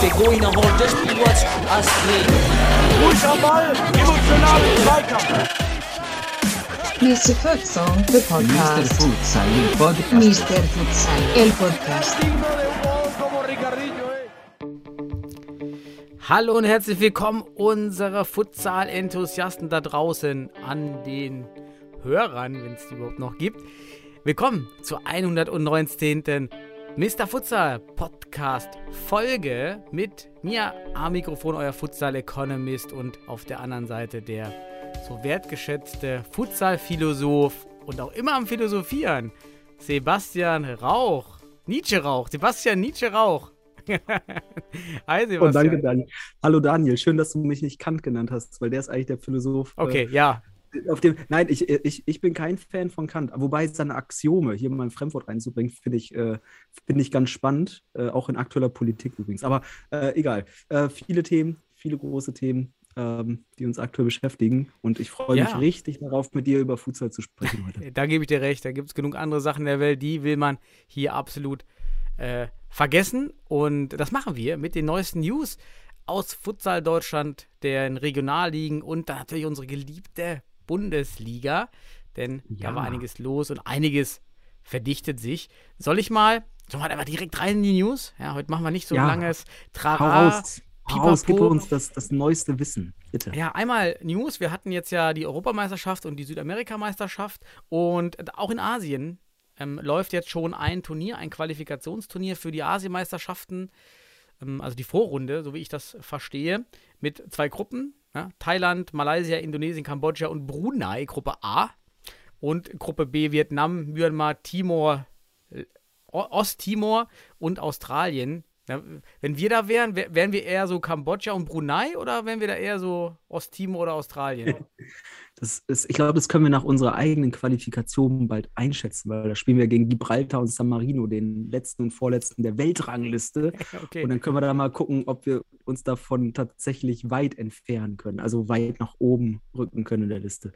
Der Goiner holt das Spiel was Astrid. Ruhig am Ball, emotional im Zweikampf. Mr. Futsal, the Mr. podcast. Futsal, il podcast. Mr. Futsal, el podcast. Hallo und herzlich willkommen, unsere Futsal-Enthusiasten da draußen an den Hörern, wenn es die überhaupt noch gibt. Willkommen zur 119. Mr. Futsal Podcast Folge mit mir am Mikrofon, euer Futsal Economist und auf der anderen Seite der so wertgeschätzte Futsal-Philosoph und auch immer am Philosophieren, Sebastian Rauch. Nietzsche Rauch, Sebastian Nietzsche Rauch. Hi Sebastian. Oh, danke, Daniel. Hallo, Daniel. Schön, dass du mich nicht Kant genannt hast, weil der ist eigentlich der Philosoph. Okay, ja. Auf dem, nein, ich, ich, ich bin kein Fan von Kant. Wobei seine Axiome hier mal ein Fremdwort reinzubringen, finde ich, äh, finde ich ganz spannend. Äh, auch in aktueller Politik übrigens. Aber äh, egal. Äh, viele Themen, viele große Themen, ähm, die uns aktuell beschäftigen. Und ich freue mich Ja. richtig darauf, mit dir über Futsal zu sprechen heute. Da gebe ich dir recht. Da gibt es genug andere Sachen in der Welt, die will man hier absolut äh, vergessen. Und das machen wir mit den neuesten News aus Futsal Deutschland, den Regionalligen und dann natürlich unsere geliebte Bundesliga. Denn da Ja. war einiges los und einiges verdichtet sich. Soll ich mal, sollen wir einfach direkt rein in die News? Ja, heute machen wir nicht so Ja. ein langes Trara. raus, gib Pipapo. uns das, das neueste Wissen, bitte. Ja, einmal News. Wir hatten jetzt ja die Europameisterschaft und die Südamerikameisterschaft. Und auch in Asien ähm, läuft jetzt schon ein Turnier, ein Qualifikationsturnier für die Asienmeisterschaften. Ähm, also die Vorrunde, so wie ich das verstehe, mit zwei Gruppen. Ja, Thailand, Malaysia, Indonesien, Kambodscha und Brunei, Gruppe A. Und Gruppe B Vietnam, Myanmar, Timor, Osttimor und Australien. Ja, wenn wir da wären, wär, wären wir eher so Kambodscha und Brunei oder wären wir da eher so Osttimor oder Australien? Das ist, ich glaube, das können wir nach unserer eigenen Qualifikation bald einschätzen, weil da spielen wir gegen Gibraltar und San Marino, den letzten und vorletzten der Weltrangliste. Okay. Und dann können wir da mal gucken, ob wir uns davon tatsächlich weit entfernen können, also weit nach oben rücken können in der Liste.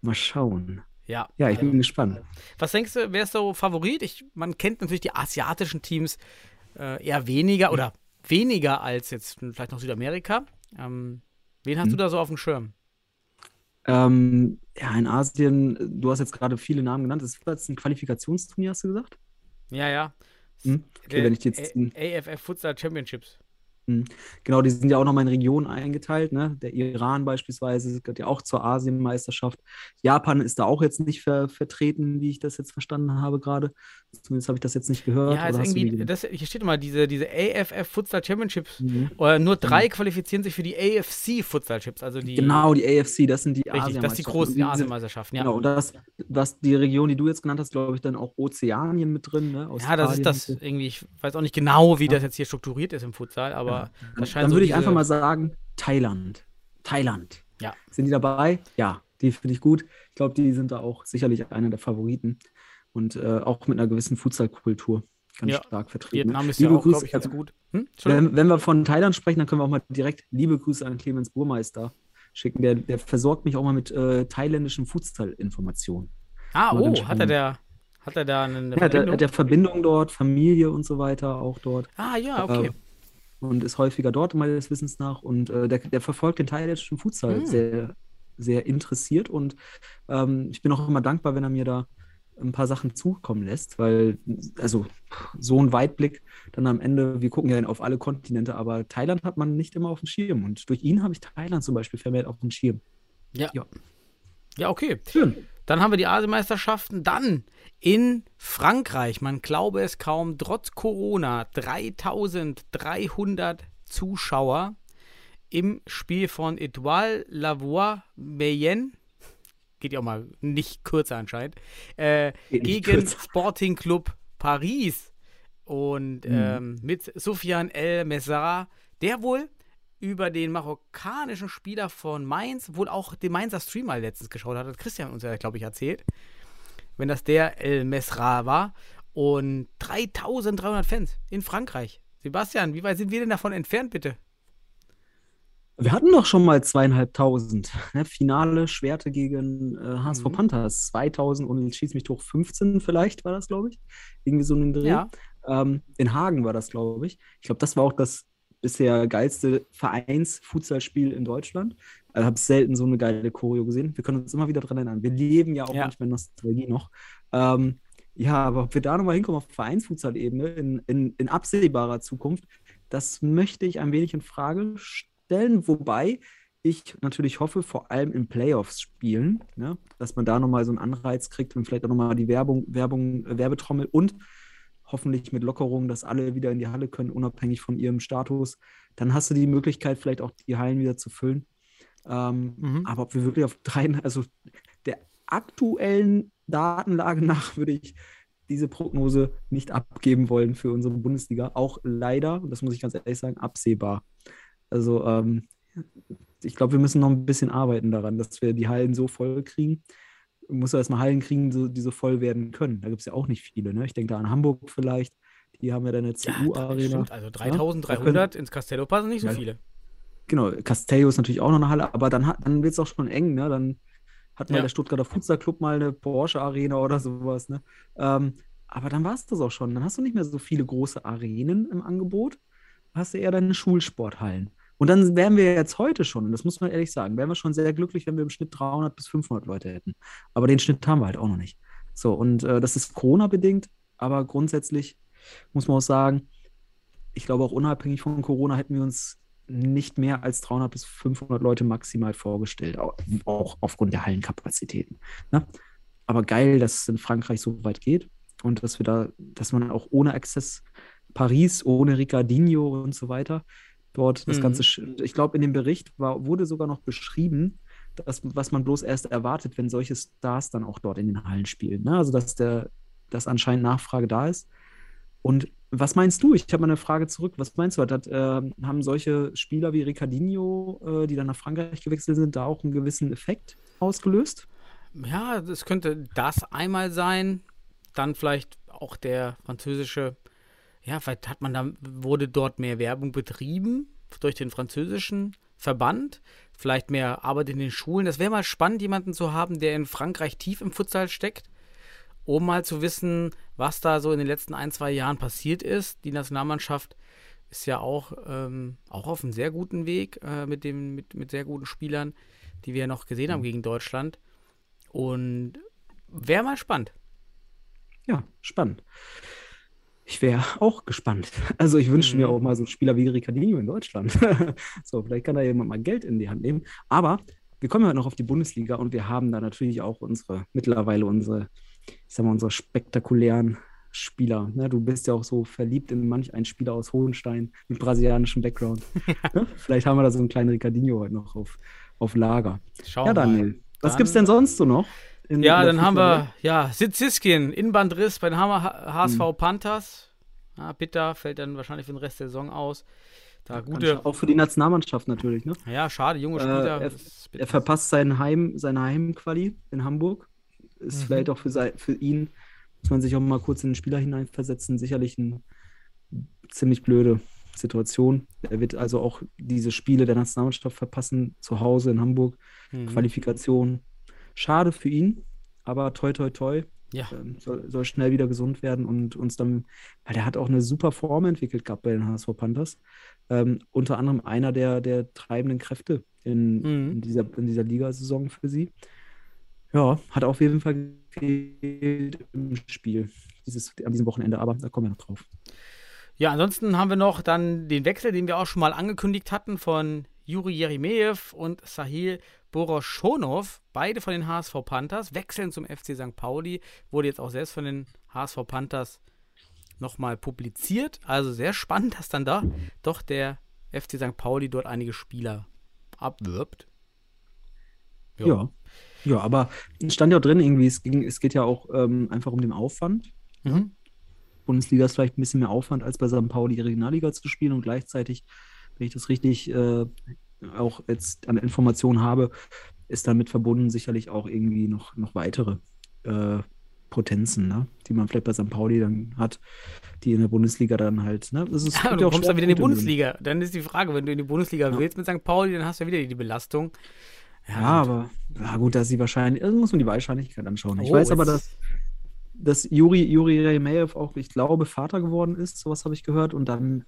Mal schauen. Ja. Ja, ich bin gespannt. Was denkst du, wer ist so Favorit? Ich, man kennt natürlich die asiatischen Teams äh, eher weniger oder weniger als jetzt vielleicht noch Südamerika. Ähm, wen hast du Mhm. da so auf dem Schirm? Ähm, ja, in Asien, du hast jetzt gerade viele Namen genannt. Das ist jetzt ein Qualifikationsturnier, hast du gesagt? Ja, ja. Hm? Okay, wenn ich jetzt. AFF Futsal Championships. Genau, die sind ja auch nochmal in Regionen eingeteilt. Ne? Der Iran beispielsweise gehört ja auch zur Asienmeisterschaft. Japan ist da auch jetzt nicht ver vertreten, wie ich das jetzt verstanden habe gerade. Zumindest habe ich das jetzt nicht gehört. Ja, du irgendwie, das, hier steht immer diese, diese AFF Futsal Championships. Mhm. Oder nur drei qualifizieren sich für die AFC Futsal Chips, also die. Genau, die AFC, das sind die Richtig, das ist die großen Asienmeisterschaften, ja. Genau, und das, was die Region, die du jetzt genannt hast, glaube ich, dann auch Ozeanien mit drin. Ne? Ja, das ist das irgendwie, ich weiß auch nicht genau, wie Ja. das jetzt hier strukturiert ist im Futsal, aber das scheint Dann so würde ich einfach mal sagen, Thailand. Thailand. Ja. Sind die dabei? Ja, die finde ich gut. Ich glaube, die sind da auch sicherlich einer der Favoriten. Und äh, auch mit einer gewissen Futsal-Kultur ganz Ja. stark vertreten. Vietnam ist Liebe ja auch, Grüße, ich, ganz gut. Hm? Wenn, wenn wir von Thailand sprechen, dann können wir auch mal direkt liebe Grüße an Clemens Burmeister schicken. Der, der versorgt mich auch mal mit äh, thailändischen Futsal-Informationen. Ah, mal oh, hat er der, hat er da eine, Ja, der, Verbindung? der Verbindung dort, Familie und so weiter auch dort. ah, ja, okay. Äh, und ist häufiger dort, meines Wissens nach. Und äh, der, der verfolgt den thailändischen Futsal Hm. sehr, sehr interessiert. Und ähm, ich bin auch immer dankbar, wenn er mir da ein paar Sachen zukommen lässt, weil, also so ein Weitblick dann am Ende, wir gucken ja auf alle Kontinente, aber Thailand hat man nicht immer auf dem Schirm. Und durch ihn habe ich Thailand zum Beispiel vermehrt auf dem Schirm. ja. ja. ja, okay. Schön. Dann haben wir die Asienmeisterschaften. Dann in Frankreich, man glaube es kaum, trotz Corona 3300 Zuschauer im Spiel von Etoile Lavoie Mayenne. Geht ja auch mal nicht kürzer anscheinend. Äh, gegen kürzer. Sporting Club Paris. Und Mhm. ähm, mit Sofian El Messar, der wohl über den marokkanischen Spieler von Mainz, wohl auch den Mainzer Streamer letztens geschaut hat, hat Christian uns ja, glaube ich, erzählt. Wenn das der El Mesra war. Und 3300 Fans in Frankreich. Sebastian, wie weit sind wir denn davon entfernt, bitte? Wir hatten doch schon mal zweieinhalbtausend. Ne? Finale Schwerte gegen äh, HSV Mhm. Panthers. 2000 und schieß mich durch 15 vielleicht war das, glaube ich. Irgendwie so ein Dreh. Ja. Ähm, in Hagen war das, glaube ich. Ich glaube, das war auch das bisher geilste Vereins-Futsalspiel in Deutschland. Also habe selten so eine geile Choreo gesehen. Wir können uns immer wieder dran erinnern. Wir leben ja auch Ja. manchmal in Nostalgie noch. Ähm, ja, aber ob wir da nochmal hinkommen auf Vereinsfutsal-Ebene in, in, in absehbarer Zukunft, das möchte ich ein wenig in Frage stellen. Wobei ich natürlich hoffe, vor allem in Playoffs spielen, ne, dass man da nochmal so einen Anreiz kriegt und vielleicht auch nochmal die Werbung, Werbung, äh, Werbetrommel und hoffentlich mit Lockerung, dass alle wieder in die Halle können, unabhängig von ihrem Status. Dann hast du die Möglichkeit, vielleicht auch die Hallen wieder zu füllen. Ähm, Mhm. Aber ob wir wirklich auf drei, also der aktuellen Datenlage nach würde ich diese Prognose nicht abgeben wollen für unsere Bundesliga. Auch leider, das muss ich ganz ehrlich sagen, absehbar. Also ähm, ich glaube, wir müssen noch ein bisschen arbeiten daran, dass wir die Hallen so voll kriegen. Man muss ja erstmal Hallen kriegen, so, die so voll werden können. Da gibt es ja auch nicht viele. Ne? Ich denke da an Hamburg vielleicht. Die haben ja dann eine Ja, CU-Arena. stimmt. Also 3300 Da ins Castello passen nicht so Ja. viele. Genau, Castello ist natürlich auch noch eine Halle, aber dann, dann wird es auch schon eng, ne? Dann hat mal Ja. der Stuttgarter Futsal Club mal eine Porsche Arena oder sowas, ne? Ähm, aber dann war es das auch schon. Dann hast du nicht mehr so viele große Arenen im Angebot, hast du eher deine Schulsporthallen. Und dann wären wir jetzt heute schon, und das muss man ehrlich sagen, wären wir schon sehr glücklich, wenn wir im Schnitt 300 bis 500 Leute hätten. Aber den Schnitt haben wir halt auch noch nicht. So, und äh, das ist Corona-bedingt, aber grundsätzlich muss man auch sagen, ich glaube auch unabhängig von Corona hätten wir uns nicht mehr als 300 bis 500 Leute maximal vorgestellt, au- auch aufgrund der Hallenkapazitäten. Ne? Aber geil, dass es in Frankreich so weit geht und dass wir da, dass man auch ohne Access Paris, ohne Ricardinho und so weiter dort das Mhm. Ganze, ich glaube, in dem Bericht war, wurde sogar noch beschrieben, dass, was man bloß erst erwartet, wenn solche Stars dann auch dort in den Hallen spielen. Ne? Also, dass der, dass anscheinend Nachfrage da ist. Und was meinst du? Ich habe mal eine Frage zurück. Was meinst du? Hat, äh, haben solche Spieler wie Ricardinho, äh, die dann nach Frankreich gewechselt sind, da auch einen gewissen Effekt ausgelöst? Ja, das könnte das einmal sein. Dann vielleicht auch der französische, ja, vielleicht hat man da, wurde dort mehr Werbung betrieben durch den französischen Verband. Vielleicht mehr Arbeit in den Schulen. Das wäre mal spannend, jemanden zu haben, der in Frankreich tief im Futsal steckt, um mal zu wissen, was da so in den letzten ein, zwei Jahren passiert ist. Die Nationalmannschaft ist ja auch, ähm, auch auf einem sehr guten Weg äh, mit, dem, mit, mit sehr guten Spielern, die wir ja noch gesehen haben gegen Deutschland. Und wäre mal spannend. Ja, spannend. Ich wäre auch gespannt. Also ich wünsche mir Mhm. auch mal so einen Spieler wie Ricardinho in Deutschland. so, vielleicht kann da jemand mal Geld in die Hand nehmen. Aber wir kommen ja noch auf die Bundesliga und wir haben da natürlich auch unsere, mittlerweile unsere, ich sag mal, unsere spektakulären Spieler. Ne? Du bist ja auch so verliebt in manch einen Spieler aus Hohenstein mit brasilianischem Background. ne? Vielleicht haben wir da so einen kleinen Ricardinho heute noch auf, auf Lager. Schauen ja, wir mal. Daniel, was Dann- gibt's denn sonst so noch? Ja, dann haben wir, ja, Sitziskin, Innenbandriss bei den Hammer HSV Mhm. Panthers. Ja, bitter, fällt dann wahrscheinlich für den Rest der Saison aus. Da gute. Auch für die Nationalmannschaft natürlich, ne? ja, schade, junge Äh, Spieler. er, ist bitter. er verpasst sein Heim, seine Heimquali in Hamburg. Ist Mhm. vielleicht auch für, sei, für ihn, muss man sich auch mal kurz in den Spieler hineinversetzen, sicherlich eine ziemlich blöde Situation. Er wird also auch diese Spiele der Nationalmannschaft verpassen, zu Hause in Hamburg, Mhm. Qualifikation. Schade für ihn, aber toi toi toi. Ja, Ähm, soll, soll schnell wieder gesund werden und uns dann, weil der hat auch eine super Form entwickelt gehabt bei den HSV Panthers. Ähm, unter anderem einer der, der treibenden Kräfte in, Mhm. in dieser, in dieser Ligasaison für sie. Ja, hat auf jeden Fall gefehlt im Spiel dieses, an diesem Wochenende, aber da kommen wir noch drauf. Ja, ansonsten haben wir noch dann den Wechsel, den wir auch schon mal angekündigt hatten von Juri Jeremejew und Sahil Boroschonov, beide von den HSV Panthers, wechseln zum FC St. Pauli, wurde jetzt auch selbst von den HSV Panthers nochmal publiziert. Also sehr spannend, dass dann da doch der FC St. Pauli dort einige Spieler abwirbt. Ja. ja. aber es stand ja auch drin, irgendwie, es, ging, es geht ja auch ähm, einfach um den Aufwand. Mhm. Bundesliga ist vielleicht ein bisschen mehr Aufwand, als bei St. Pauli die Regionalliga zu spielen und gleichzeitig, wenn ich das richtig äh, auch jetzt an Informationen habe, ist damit verbunden sicherlich auch irgendwie noch, noch weitere äh, Potenzen, ne? die man vielleicht bei St. Pauli dann hat, die in der Bundesliga dann halt. Ne? Das ist, Ja, du ja auch kommst dann wieder in die Bundesliga. Dann ist die Frage, wenn du in die Bundesliga Ja. willst mit St. Pauli, dann hast du ja wieder die Belastung. Ja, gut. aber ja gut, dass sie wahrscheinlich, also muss man die Wahrscheinlichkeit anschauen. Ich Oh, weiß aber, dass, dass Juri, Juri Remejew auch, ich glaube, Vater geworden ist, sowas habe ich gehört. Und dann,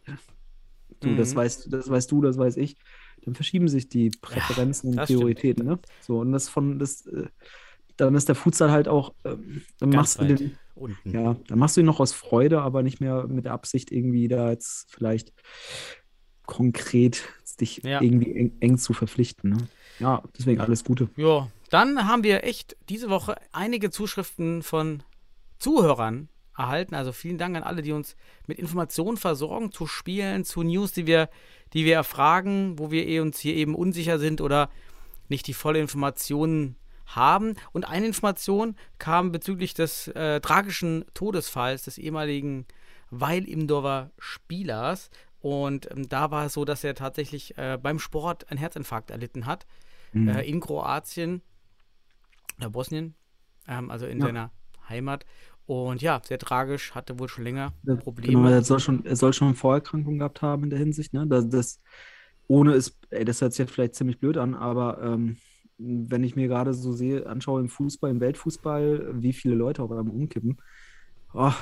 du, das Mhm. weißt, das weißt du, das weiß ich, dann verschieben sich die Präferenzen und das stimmt. Prioritäten, ne? So, und das von das, äh, dann ist der Futsal halt auch, ähm, dann Ganz machst du den, unten. ja, dann machst du ihn noch aus Freude, aber nicht mehr mit der Absicht, irgendwie da jetzt vielleicht konkret dich Ja. irgendwie eng, eng zu verpflichten. Ne? Ja, deswegen alles Gute. Ja, dann haben wir echt diese Woche einige Zuschriften von Zuhörern erhalten. Also vielen Dank an alle, die uns mit Informationen versorgen zu Spielen, zu News, die wir, die wir erfragen, wo wir eh uns hier eben unsicher sind oder nicht die volle Information haben. Und eine Information kam bezüglich des äh, tragischen Todesfalls des ehemaligen Weil-Imdorfer Spielers. Und ähm, da war es so, dass er tatsächlich äh, beim Sport einen Herzinfarkt erlitten hat Mhm. äh, in Kroatien oder Bosnien, ähm, also in Ja. seiner Heimat. Und ja, sehr tragisch, hatte wohl schon länger Probleme. Genau, er soll schon, er soll schon Vorerkrankungen gehabt haben in der Hinsicht, ne? Das, das ohne ist, ey, das hört sich jetzt vielleicht ziemlich blöd an, aber ähm, wenn ich mir gerade so sehe, anschaue im Fußball, im Weltfußball, wie viele Leute auf einmal umkippen, oh,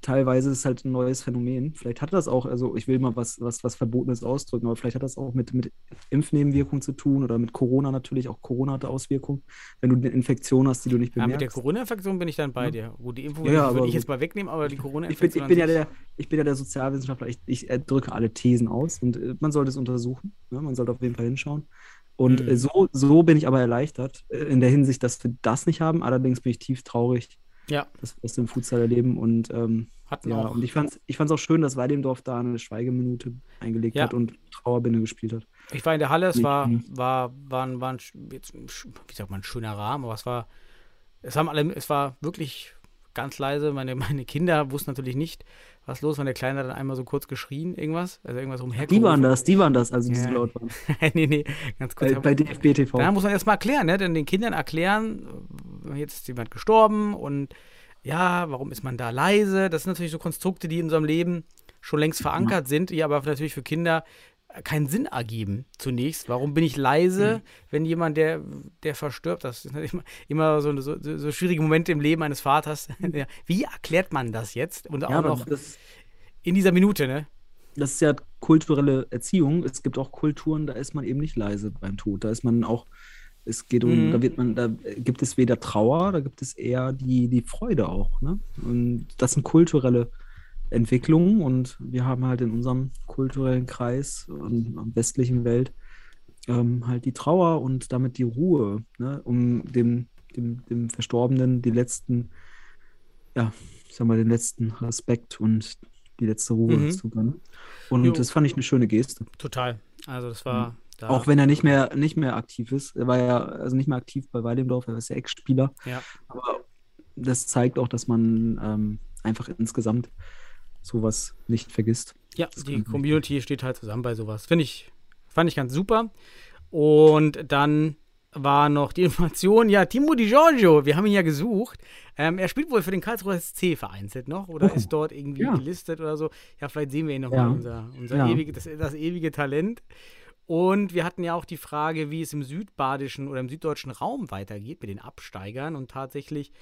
teilweise ist es halt ein neues Phänomen. Vielleicht hat das auch, also ich will mal was, was, was Verbotenes ausdrücken, aber vielleicht hat das auch mit, mit Impfnebenwirkungen zu tun oder mit Corona natürlich. Auch Corona hatte Auswirkungen, wenn du eine Infektion hast, die du nicht ja, mit der bemerkst. Corona-Infektion bin ich dann bei dir. Gut, die Impfung Ja, ja, würde ich jetzt mal wegnehmen, aber die Ich bin, Corona-Infektion ich, bin ja der, ich bin ja der Sozialwissenschaftler. Ich, ich äh, drücke alle Thesen aus und äh, man sollte es untersuchen. Ne? Man sollte auf jeden Fall hinschauen. Und Mhm. äh, so, so bin ich aber erleichtert in der Hinsicht, dass wir das nicht haben. Allerdings bin ich tief traurig, ja, das im Futsal erleben. Und ähm, hatten ja, auch. und ich fand es ich fand's auch schön, dass Weidemdorf da eine Schweigeminute eingelegt Ja. hat und Trauerbinde gespielt hat. Ich war in der Halle, es Nicht war, viel. war, war, ein- war ein, jetzt, wie sagt man, ein schöner Rahmen, aber es war, es haben alle, es war wirklich ganz leise. Meine, meine Kinder wussten natürlich nicht, was los war. Der Kleine hat dann einmal so kurz geschrien, irgendwas, also irgendwas Die umhergerufen. waren das, die waren das, also die Ja. so laut waren. nee, nee, ganz kurz. Bei, bei DFB TV. Da muss man erstmal erklären, ne? Denn den Kindern erklären, äh, jetzt ist jemand gestorben und ja, warum ist man da leise? Das sind natürlich so Konstrukte, die in unserem Leben schon längst verankert sind, die aber natürlich für Kinder keinen Sinn ergeben zunächst. Warum bin ich leise, Mhm. wenn jemand, der, der verstirbt, das sind immer, immer so, so, so, schwierige Momente im Leben eines Vaters. Wie erklärt man das jetzt? Und auch ja, noch das, in dieser Minute, ne? das ist ja kulturelle Erziehung. Es gibt auch Kulturen, da ist man eben nicht leise beim Tod. Da ist man auch, es geht um, Mhm. da wird man, da gibt es weder Trauer, da gibt es eher die, die Freude auch. Ne? Und das sind kulturelle Entwicklungen und wir haben halt in unserem kulturellen Kreis und in der westlichen Welt ähm, halt die Trauer und damit die Ruhe, ne? um dem, dem, dem Verstorbenen die letzten, ja, ich sag mal, den letzten Respekt und die letzte Ruhe Mhm. zu gönnen. Und Jo. das fand ich eine schöne Geste. Total. Also das war da. Auch wenn er nicht mehr, nicht mehr aktiv ist. Er war ja also nicht mehr aktiv bei Weidendorf, er ist ja Ex-Spieler. Ja. Aber das zeigt auch, dass man ähm, einfach insgesamt sowas nicht vergisst. Ja, Das die Community steht halt zusammen bei sowas. Finde ich, fand ich ganz super. Und dann war noch die Information, ja, Timo Di Giorgio, wir haben ihn ja gesucht. Ähm, er spielt wohl für den Karlsruher SC vereinzelt noch oder Oh, ist dort irgendwie ja. gelistet oder so. Ja, vielleicht sehen wir ihn noch Ja. mal, unser, unser Ja. ewige, das, das ewige Talent. Und wir hatten ja auch die Frage, wie es im südbadischen oder im süddeutschen Raum weitergeht mit den Absteigern. Und tatsächlich,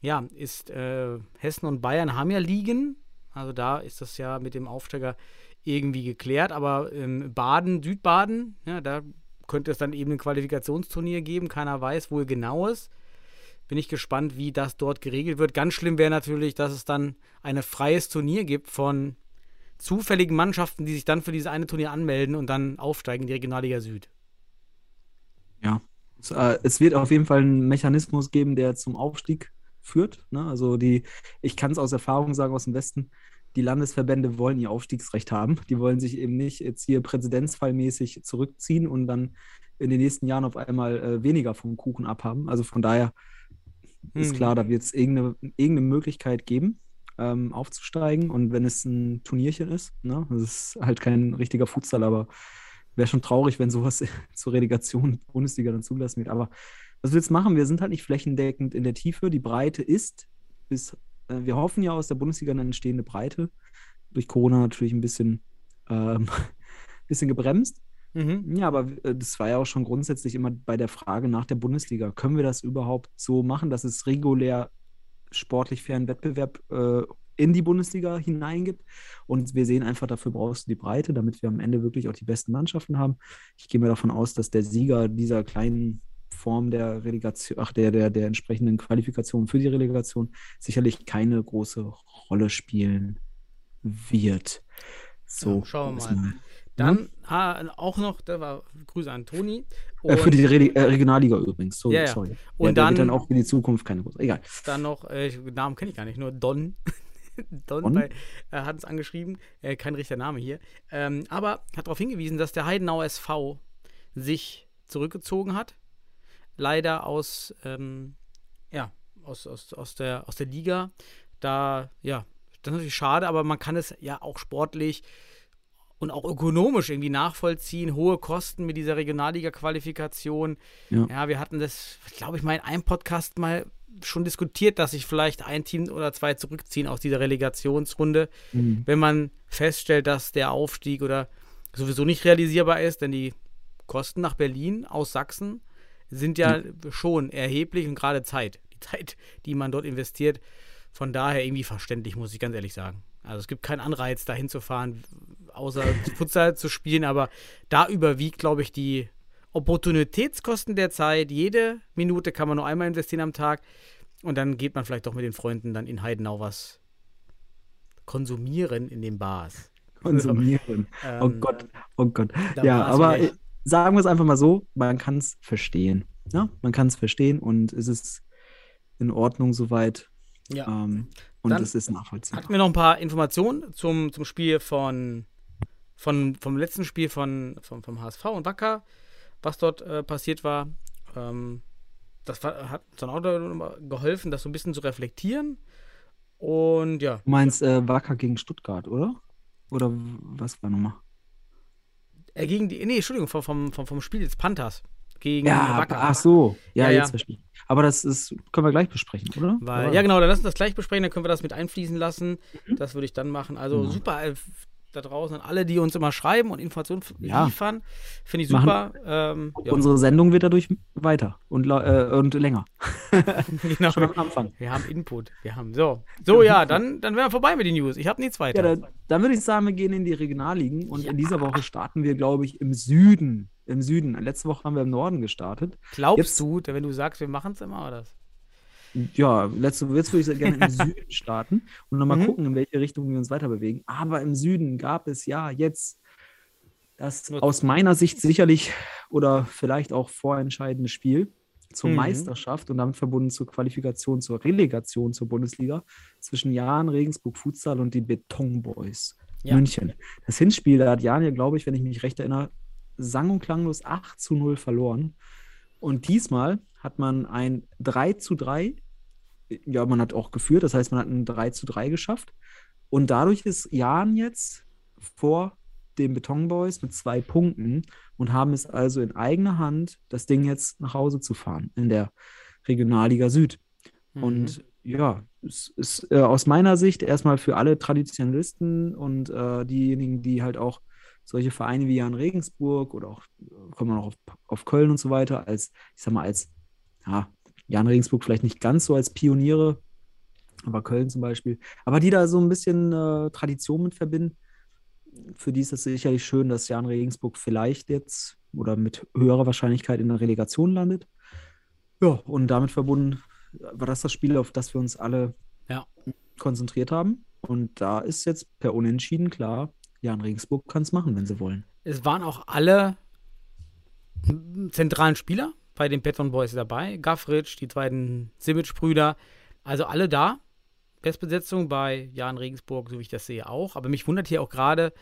ja, ist äh, Hessen und Bayern haben ja Ligen. Also da ist das ja mit dem Aufsteiger irgendwie geklärt. Aber ähm, Baden, Südbaden, ja, da könnte es dann eben ein Qualifikationsturnier geben. Keiner weiß wohl genaues. Bin ich gespannt, wie das dort geregelt wird. Ganz schlimm wäre natürlich, dass es dann ein freies Turnier gibt von zufälligen Mannschaften, die sich dann für dieses eine Turnier anmelden und dann aufsteigen in die Regionalliga Süd. Ja. Es, äh, wird auf jeden Fall einen Mechanismus geben, der zum Aufstieg führt. Ne? Also die, ich kann es aus Erfahrung sagen aus dem Westen, die Landesverbände wollen ihr Aufstiegsrecht haben. Die wollen sich eben nicht jetzt hier präzedenzfallmäßig zurückziehen und dann in den nächsten Jahren auf einmal äh, weniger vom Kuchen abhaben. Also von daher ist Hm. klar, da wird es irgendeine, irgendeine Möglichkeit geben, ähm, aufzusteigen. Und wenn es ein Turnierchen ist, ne? das ist halt kein richtiger Futsal, aber wäre schon traurig, wenn sowas zur Relegation Bundesliga dann zulassen wird. Aber was willst du machen? Wir sind halt nicht flächendeckend in der Tiefe. Die Breite ist bis, wir hoffen ja aus der Bundesliga eine entstehende Breite. Durch Corona natürlich ein bisschen, ähm, bisschen gebremst. Mhm. Ja, aber äh, das war ja auch schon grundsätzlich immer bei der Frage nach der Bundesliga. Können wir das überhaupt so machen, dass es regulär sportlich fairen Wettbewerb äh, in die Bundesliga hineingibt? Und wir sehen einfach, dafür brauchst du die Breite, damit wir am Ende wirklich auch die besten Mannschaften haben. Ich gehe mir davon aus, dass der Sieger dieser kleinen Form der Relegation, ach, der, der, der entsprechenden Qualifikation für die Relegation sicherlich keine große Rolle spielen wird. So, Ja, schauen wir mal. Dann ah, auch noch, da war Grüße an Toni. Äh, für die Re äh, Regionalliga übrigens. So, Ja, ja. sorry. Und ja, dann- wird dann auch für die Zukunft keine große. Egal. dann noch, äh, Namen kenne ich gar nicht, nur Don. Don, Don? Bei, er hat uns angeschrieben, äh, kein richtiger Name hier. Ähm, aber hat darauf hingewiesen, dass der Heidenauer SV sich zurückgezogen hat. Leider aus, ähm, ja, aus, aus, aus, der, aus der Liga. Da, ja, das ist natürlich schade, aber man kann es ja auch sportlich und auch ökonomisch irgendwie nachvollziehen. Hohe Kosten mit dieser Regionalliga-Qualifikation. Ja. Ja, wir hatten das, glaube ich, mal in einem Podcast mal schon diskutiert, dass sich vielleicht ein Team oder zwei zurückziehen aus dieser Relegationsrunde, Mhm. wenn man feststellt, dass der Aufstieg oder sowieso nicht realisierbar ist, denn die Kosten nach Berlin aus Sachsen sind ja schon erheblich und gerade Zeit. Die Zeit, die man dort investiert, von daher irgendwie verständlich, muss ich ganz ehrlich sagen. Also es gibt keinen Anreiz, da hinzufahren, außer Futsal zu spielen, aber da überwiegt, glaube ich, die Opportunitätskosten der Zeit. Jede Minute kann man nur einmal investieren am Tag und dann geht man vielleicht doch mit den Freunden dann in Heidenau was konsumieren in den Bars. Konsumieren. oh Ähm, Gott, oh Gott. Ja, aber wieder. Sagen wir es einfach mal so, man kann es verstehen. Ja? Man kann es verstehen und es ist in Ordnung soweit. Ja. Ähm, und Dann es ist nachvollziehbar. Hatten wir noch ein paar Informationen zum, zum Spiel von, von vom letzten Spiel von, vom, vom HSV und Wacker, was dort äh, passiert war. Ähm, das war, hat uns dann auch geholfen, das so ein bisschen zu reflektieren. Und ja, Du meinst äh, Wacker gegen Stuttgart, oder? Oder was war nochmal? Äh, gegen die, nee, Entschuldigung, vom, vom, vom, Spiel des Panthers gegen Ja, Wacker. ach so. Ja, Ja, ja. jetzt verstehe ich. Aber das ist, können wir gleich besprechen, oder? Weil, ja, genau, dann lass uns das gleich besprechen, dann können wir das mit einfließen lassen. Das würde ich dann machen. Also Genau. super äh, da draußen an alle, die uns immer schreiben und Informationen Ja. liefern. Finde ich super. Ähm, ja, Unsere Sendung wird dadurch weiter und, äh, und länger. genau. Schon am Anfang. Wir haben Input. Wir haben so. So, ja, dann, dann wären wir vorbei mit den News. Ich habe nichts Ja, weiter. dann, dann würde ich sagen, wir gehen in die Regionalligen und in dieser Woche starten wir, glaube ich, im Süden. Im Süden. Letzte Woche haben wir im Norden gestartet. Glaubst jetzt- du, wenn du sagst, wir machen es immer oder? Ja, letzte, jetzt würde ich gerne im Süden starten und nochmal Mhm. gucken, in welche Richtung wir uns weiter bewegen. Aber im Süden gab es ja jetzt das aus meiner Sicht sicherlich oder vielleicht auch vorentscheidende Spiel zur Mhm. Meisterschaft und damit verbunden zur Qualifikation zur Relegation zur Bundesliga zwischen Jan Regensburg Futsal und die Beton Boys Ja. München. Das Hinspiel, da hat Jan ja, glaube ich, wenn ich mich recht erinnere, sang- und klanglos 8 zu 0 verloren. Und diesmal hat man ein 3 zu 3, ja, man hat auch geführt, das heißt, man hat ein 3 zu 3 geschafft. Und dadurch ist Jan jetzt vor den Beton Boys mit zwei Punkten und haben es also in eigener Hand, das Ding jetzt nach Hause zu fahren in der Regionalliga Süd. Mhm. Und ja, es ist äh, aus meiner Sicht erstmal für alle Traditionalisten und äh, diejenigen, die halt auch solche Vereine wie Jan Regensburg oder auch, äh, kommen wir noch auf, auf Köln und so weiter, als, ich sag mal, als, ja, Jan Regensburg vielleicht nicht ganz so als Pioniere, aber Köln zum Beispiel, aber die da so ein bisschen äh, Tradition mit verbinden. Für die ist es sicherlich schön, dass Jan Regensburg vielleicht jetzt oder mit höherer Wahrscheinlichkeit in der Relegation landet. Ja, und damit verbunden war das das Spiel, auf das wir uns alle Ja. konzentriert haben. Und da ist jetzt per Unentschieden klar, Jan Regensburg kann es machen, wenn sie wollen. Es waren auch alle zentralen Spieler bei den Beton Boys dabei. Gaffritsch, die beiden Simic-Brüder, also alle da. Bestbesetzung bei Jan Regensburg, so wie ich das sehe, auch. Aber mich wundert hier auch gerade,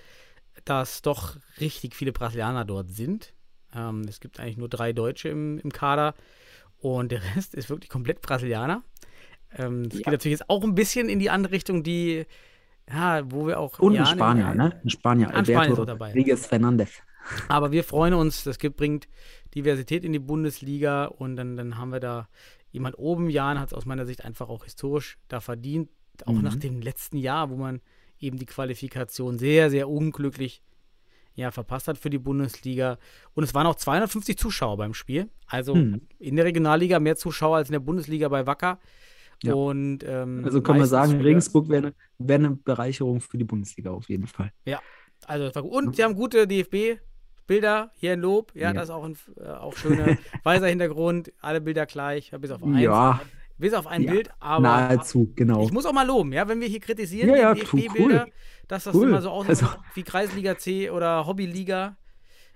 dass doch richtig viele Brasilianer dort sind. Ähm, es gibt eigentlich nur drei Deutsche im, im Kader und der Rest ist wirklich komplett Brasilianer. Ähm, das Ja. geht natürlich jetzt auch ein bisschen in die andere Richtung, die, ja, wo wir auch. Und ein Jan Spanier, ne? Ein Spanier, Spanier Alberto auch dabei. Rodriguez Fernandez. Aber wir freuen uns, das gibt, bringt Diversität in die Bundesliga und dann, dann haben wir da jemand oben. Jan hat es aus meiner Sicht einfach auch historisch da verdient. Auch Mhm. nach dem letzten Jahr, wo man eben die Qualifikation sehr, sehr unglücklich ja, verpasst hat für die Bundesliga. Und es waren auch 250 Zuschauer beim Spiel. Also Hm. in der Regionalliga mehr Zuschauer als in der Bundesliga bei Wacker. Ja. Und, ähm, Also kann man sagen, Regensburg wäre eine, wär eine Bereicherung für die Bundesliga auf jeden Fall. Also, das war gut. Und sie haben gute DFB-Bilder hier in Lob. Ja, Ja. das ist auch ein äh, auch schöner weißer Hintergrund. Alle Bilder gleich, bis auf eins. Ja, Bis auf ein Ja, Bild, aber nahezu, genau. ich muss auch mal loben, ja, wenn wir hier kritisieren, Ja, ja, die tu- DFB-Bilder, cool. dass das Cool. immer so aussieht Also- wie Kreisliga C oder Hobbyliga.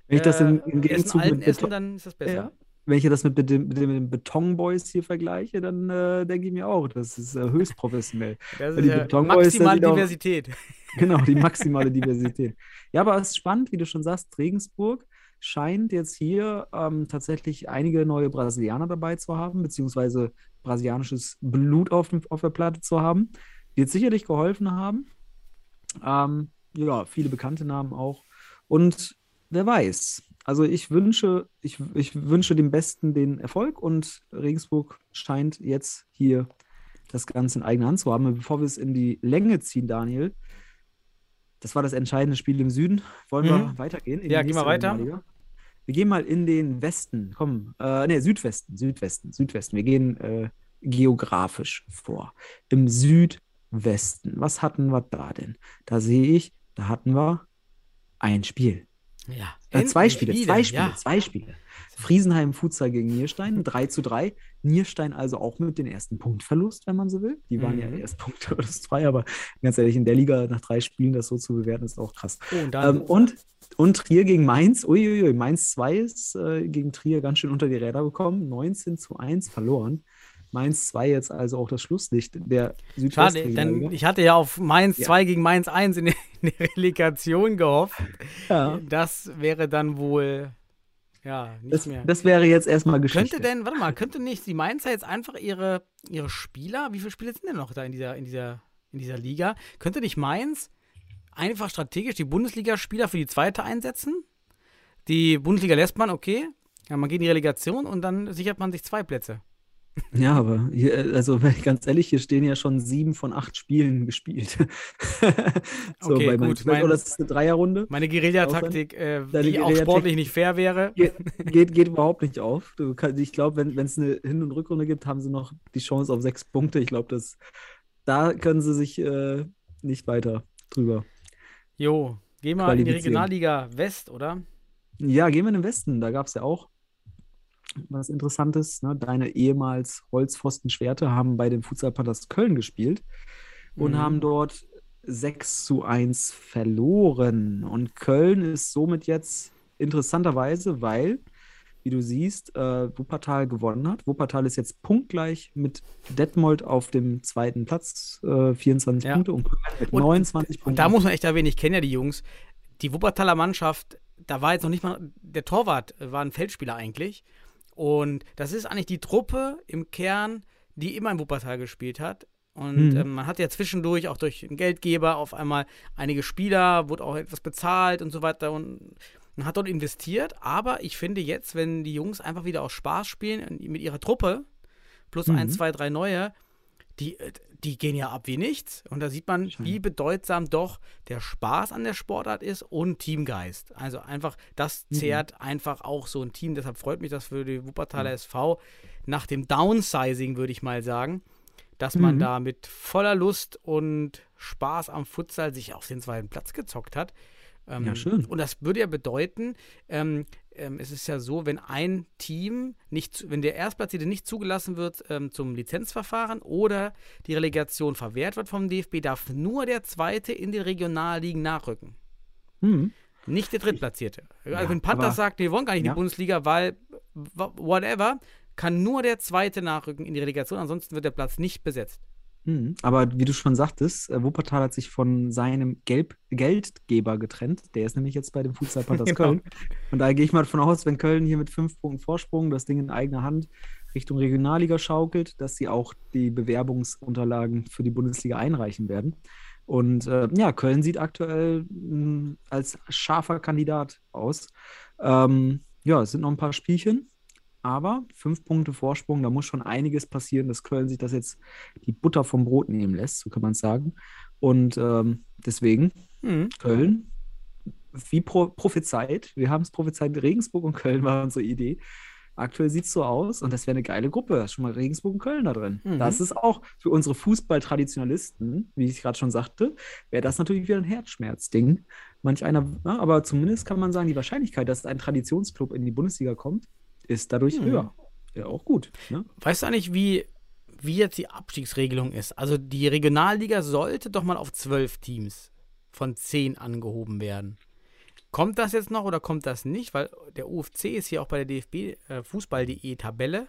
Wenn ich das im, äh, im Essen, Gegenzug alten mit Essen, Beton, dann ist das besser. ja, wenn ich das mit, mit, dem, mit den Betonboys hier vergleiche, dann äh, denke ich mir auch, das ist äh, höchst professionell. Das ist die ja Betonboys, maximale sieht auch- Diversität. Genau, die maximale Diversität. Ja, aber es ist spannend, wie du schon sagst, Regensburg scheint jetzt hier ähm, tatsächlich einige neue Brasilianer dabei zu haben, beziehungsweise brasilianisches Blut auf, auf der Platte zu haben. Wird sicherlich geholfen haben. Ähm, ja, viele bekannte Namen auch. Und wer weiß. Also ich wünsche, ich, ich wünsche dem Besten den Erfolg und Regensburg scheint jetzt hier das Ganze in eigener Hand zu haben. Und Bevor wir es in die Länge ziehen, Daniel, das war das entscheidende Spiel im Süden. Wollen wir Mhm. weitergehen? in Ja, gehen wir weiter. Regionalliga? Wir gehen mal in den Westen. Komm, äh, ne, Südwesten, Südwesten, Südwesten. Wir gehen äh, geografisch vor. Im Südwesten. Was hatten wir da denn? Da sehe ich, da hatten wir ein Spiel. Ja, Äh, zwei Spiele, wieder, zwei Spiele, Ja. zwei Spiele. Friesenheim Futsal gegen Nierstein, 3 zu 3. Nierstein also auch mit dem ersten Punktverlust, wenn man so will. Die waren ja Mhm. erst Punkte oder zwei, aber ganz ehrlich, in der Liga nach drei Spielen das so zu bewerten, ist auch krass. Oh, und Ähm, und, und Trier gegen Mainz, uiuiui, Mainz 2 ist äh, gegen Trier ganz schön unter die Räder gekommen, 19 zu 1 verloren. Mainz 2 jetzt also auch das Schlusslicht der Schade, denn ich hatte ja auf Mainz Ja. 2 gegen Mainz 1 in der, in der Relegation gehofft. Ja, Das wäre dann wohl, ja, nicht das, mehr. das wäre jetzt erstmal Geschichte. könnte denn, warte mal, könnte nicht die Mainzer jetzt einfach ihre, ihre Spieler, wie viele Spieler sind denn noch da in dieser, in dieser, in dieser Liga? Könnte nicht Mainz einfach strategisch die Bundesligaspieler für die zweite einsetzen? Die Bundesliga lässt man, okay. Ja, man geht in die Relegation und dann sichert man sich zwei Plätze. Ja, aber hier, äh, also ganz ehrlich, hier stehen ja schon sieben von acht Spielen gespielt. so, Okay, bei gut, mein- Oder das ist eine Dreierrunde. Meine Guerilla-Taktik, äh, die auch sportlich nicht fair wäre. Geht, geht, geht überhaupt nicht auf. Kann, ich glaube, wenn es eine Hin- und Rückrunde gibt, haben sie noch die Chance auf sechs Punkte. Ich glaube, das da können sie sich äh, nicht weiter drüber. Jo, geh mal in die. Regionalliga West, oder? Ja, gehen wir in den Westen. Da gab es ja auch was Interessantes. Ne? Deine ehemals Holzpfosten-Schwerte haben bei den Futsal Panthers Köln gespielt und Mhm. haben dort 6 zu 1 verloren. Und Köln ist somit jetzt interessanterweise, weil, wie du siehst, äh, Wuppertal gewonnen hat. Wuppertal ist jetzt punktgleich mit Detmold auf dem zweiten Platz, äh, 24 Ja. Punkte und Köln mit Und- 29 Punkten. Und da muss man echt erwähnen, ich kenne ja die Jungs. Die Wuppertaler Mannschaft, da war jetzt noch nicht mal, der Torwart war ein Feldspieler eigentlich. Und das ist eigentlich die Truppe im Kern, die immer in Wuppertal gespielt hat. Und Mhm. ähm, man hat ja zwischendurch auch durch einen Geldgeber auf einmal einige Spieler, wurde auch etwas bezahlt und so weiter und man hat dort investiert. Aber ich finde jetzt, wenn die Jungs einfach wieder aus Spaß spielen mit ihrer Truppe, plus Mhm. ein, zwei, drei neue, die, äh, die gehen ja ab wie nichts. Und da sieht man, wie bedeutsam doch der Spaß an der Sportart ist und Teamgeist. Also einfach, das Mhm. zehrt einfach auch so ein Team. Deshalb freut mich das für die Wuppertaler SV nach dem Downsizing, würde ich mal sagen, dass man Mhm. da mit voller Lust und Spaß am Futsal sich auf den zweiten Platz gezockt hat. Ähm, Ja, schön. Und das würde ja bedeuten, ähm, ähm, es ist ja so, wenn ein Team nicht, wenn der Erstplatzierte nicht zugelassen wird ähm, zum Lizenzverfahren oder die Relegation verwehrt wird vom DFB, darf nur der Zweite in den Regionalligen nachrücken. Mhm. Nicht der Drittplatzierte. Ja, also wenn Panthers sagt, wir wollen gar nicht in Ja. die Bundesliga, weil whatever, kann nur der Zweite nachrücken in die Relegation, ansonsten wird der Platz nicht besetzt. Mhm. Aber wie du schon sagtest, äh, Wuppertal hat sich von seinem Gelb Geldgeber getrennt. Der ist nämlich jetzt bei dem Futsal Panthers Genau. Köln. Und daher gehe ich mal davon aus, wenn Köln hier mit fünf Punkten Vorsprung das Ding in eigener Hand Richtung Regionalliga schaukelt, dass sie auch die Bewerbungsunterlagen für die Bundesliga einreichen werden. Und äh, ja, Köln sieht aktuell mh, als scharfer Kandidat aus. Ähm, ja, es sind noch ein paar Spielchen, aber fünf Punkte Vorsprung, da muss schon einiges passieren, dass Köln sich das jetzt die Butter vom Brot nehmen lässt, so kann man es sagen. Und ähm, deswegen Mhm. Köln, wie pro prophezeit, wir haben es prophezeit, Regensburg und Köln war unsere Idee. Aktuell sieht es so aus und das wäre eine geile Gruppe. Da ist schon mal Regensburg und Köln da drin. Mhm. Das ist auch für unsere Fußball-Traditionalisten, wie ich gerade schon sagte, wäre das natürlich wieder ein Herzschmerzding. Manch einer, ja, aber zumindest kann man sagen, die Wahrscheinlichkeit, dass ein Traditionsclub in die Bundesliga kommt, ist dadurch Mhm. höher. Ja, auch gut. Ne? Weißt du eigentlich, wie, wie jetzt die Abstiegsregelung ist? Also die Regionalliga sollte doch mal auf zwölf Teams von zehn angehoben werden. Kommt das jetzt noch oder kommt das nicht? Weil der UFC ist hier auch bei der DFB äh, Fußball.de Tabelle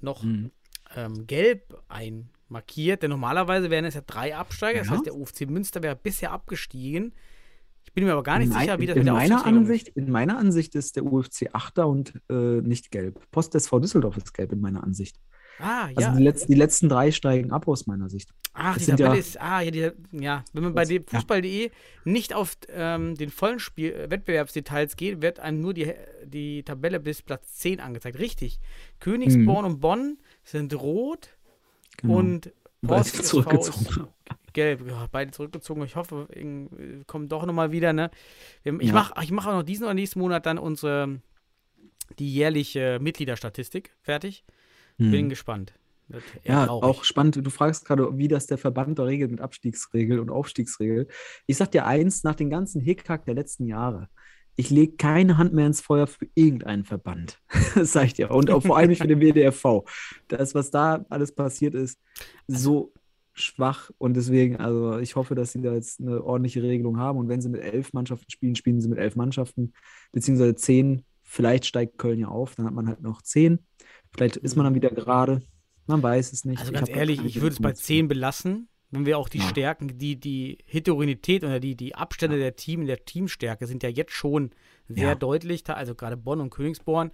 noch Mhm. ähm, gelb einmarkiert. Denn normalerweise wären es ja drei Absteiger. Das Ja. heißt, der UFC Münster wäre bisher abgestiegen. Ich bin mir aber gar nicht mein- sicher, wie das in mit der meiner Ansicht, In meiner Ansicht ist der UFC Achter und äh, nicht gelb. Post SV Düsseldorf ist gelb in meiner Ansicht. ist. Ah, Also ja. die, letzten, die letzten drei steigen ab aus meiner Sicht. Ach, die Tabelle ja- ist, ah, ja, die, ja, wenn man bei. Fußball.de nicht auf ähm, den vollen Spiel, äh, Wettbewerbsdetails geht, wird einem nur die, die Tabelle bis Platz 10 angezeigt. Richtig. Königsborn und Bonn sind rot Genau. und Post zurückgezogen ist. Gelb. Ja, beide zurückgezogen. Ich hoffe, irgend- äh, kommen doch nochmal wieder, ne? Wir- Ich Ja. mache ich mach auch noch diesen oder nächsten Monat dann unsere, die jährliche Mitgliederstatistik fertig. Hm. Bin gespannt. Ja, traurig. auch spannend. Du fragst gerade, wie das der Verband da regelt mit Abstiegsregel und Aufstiegsregel. Ich sag dir eins, nach dem ganzen Hickhack der letzten Jahre, ich lege keine Hand mehr ins Feuer für irgendeinen Verband. Das sag ich dir. Und auch vor allem nicht für den WDRV. Das, was da alles passiert ist, so schwach. Und deswegen, also ich hoffe, dass sie da jetzt eine ordentliche Regelung haben. Und wenn sie mit elf Mannschaften spielen, spielen sie mit elf Mannschaften, beziehungsweise zehn. Vielleicht steigt Köln ja auf, dann hat man halt noch zehn. Vielleicht ist man dann wieder gerade. Man weiß es nicht. Also Ich ganz da ehrlich, ich würde es bei. 10 belassen, wenn wir auch die Ja. Stärken, die, die Heterogenität oder die, die Abstände der Team, der Teamstärke sind ja jetzt schon sehr Ja. deutlich, da, also gerade Bonn und Königsborn.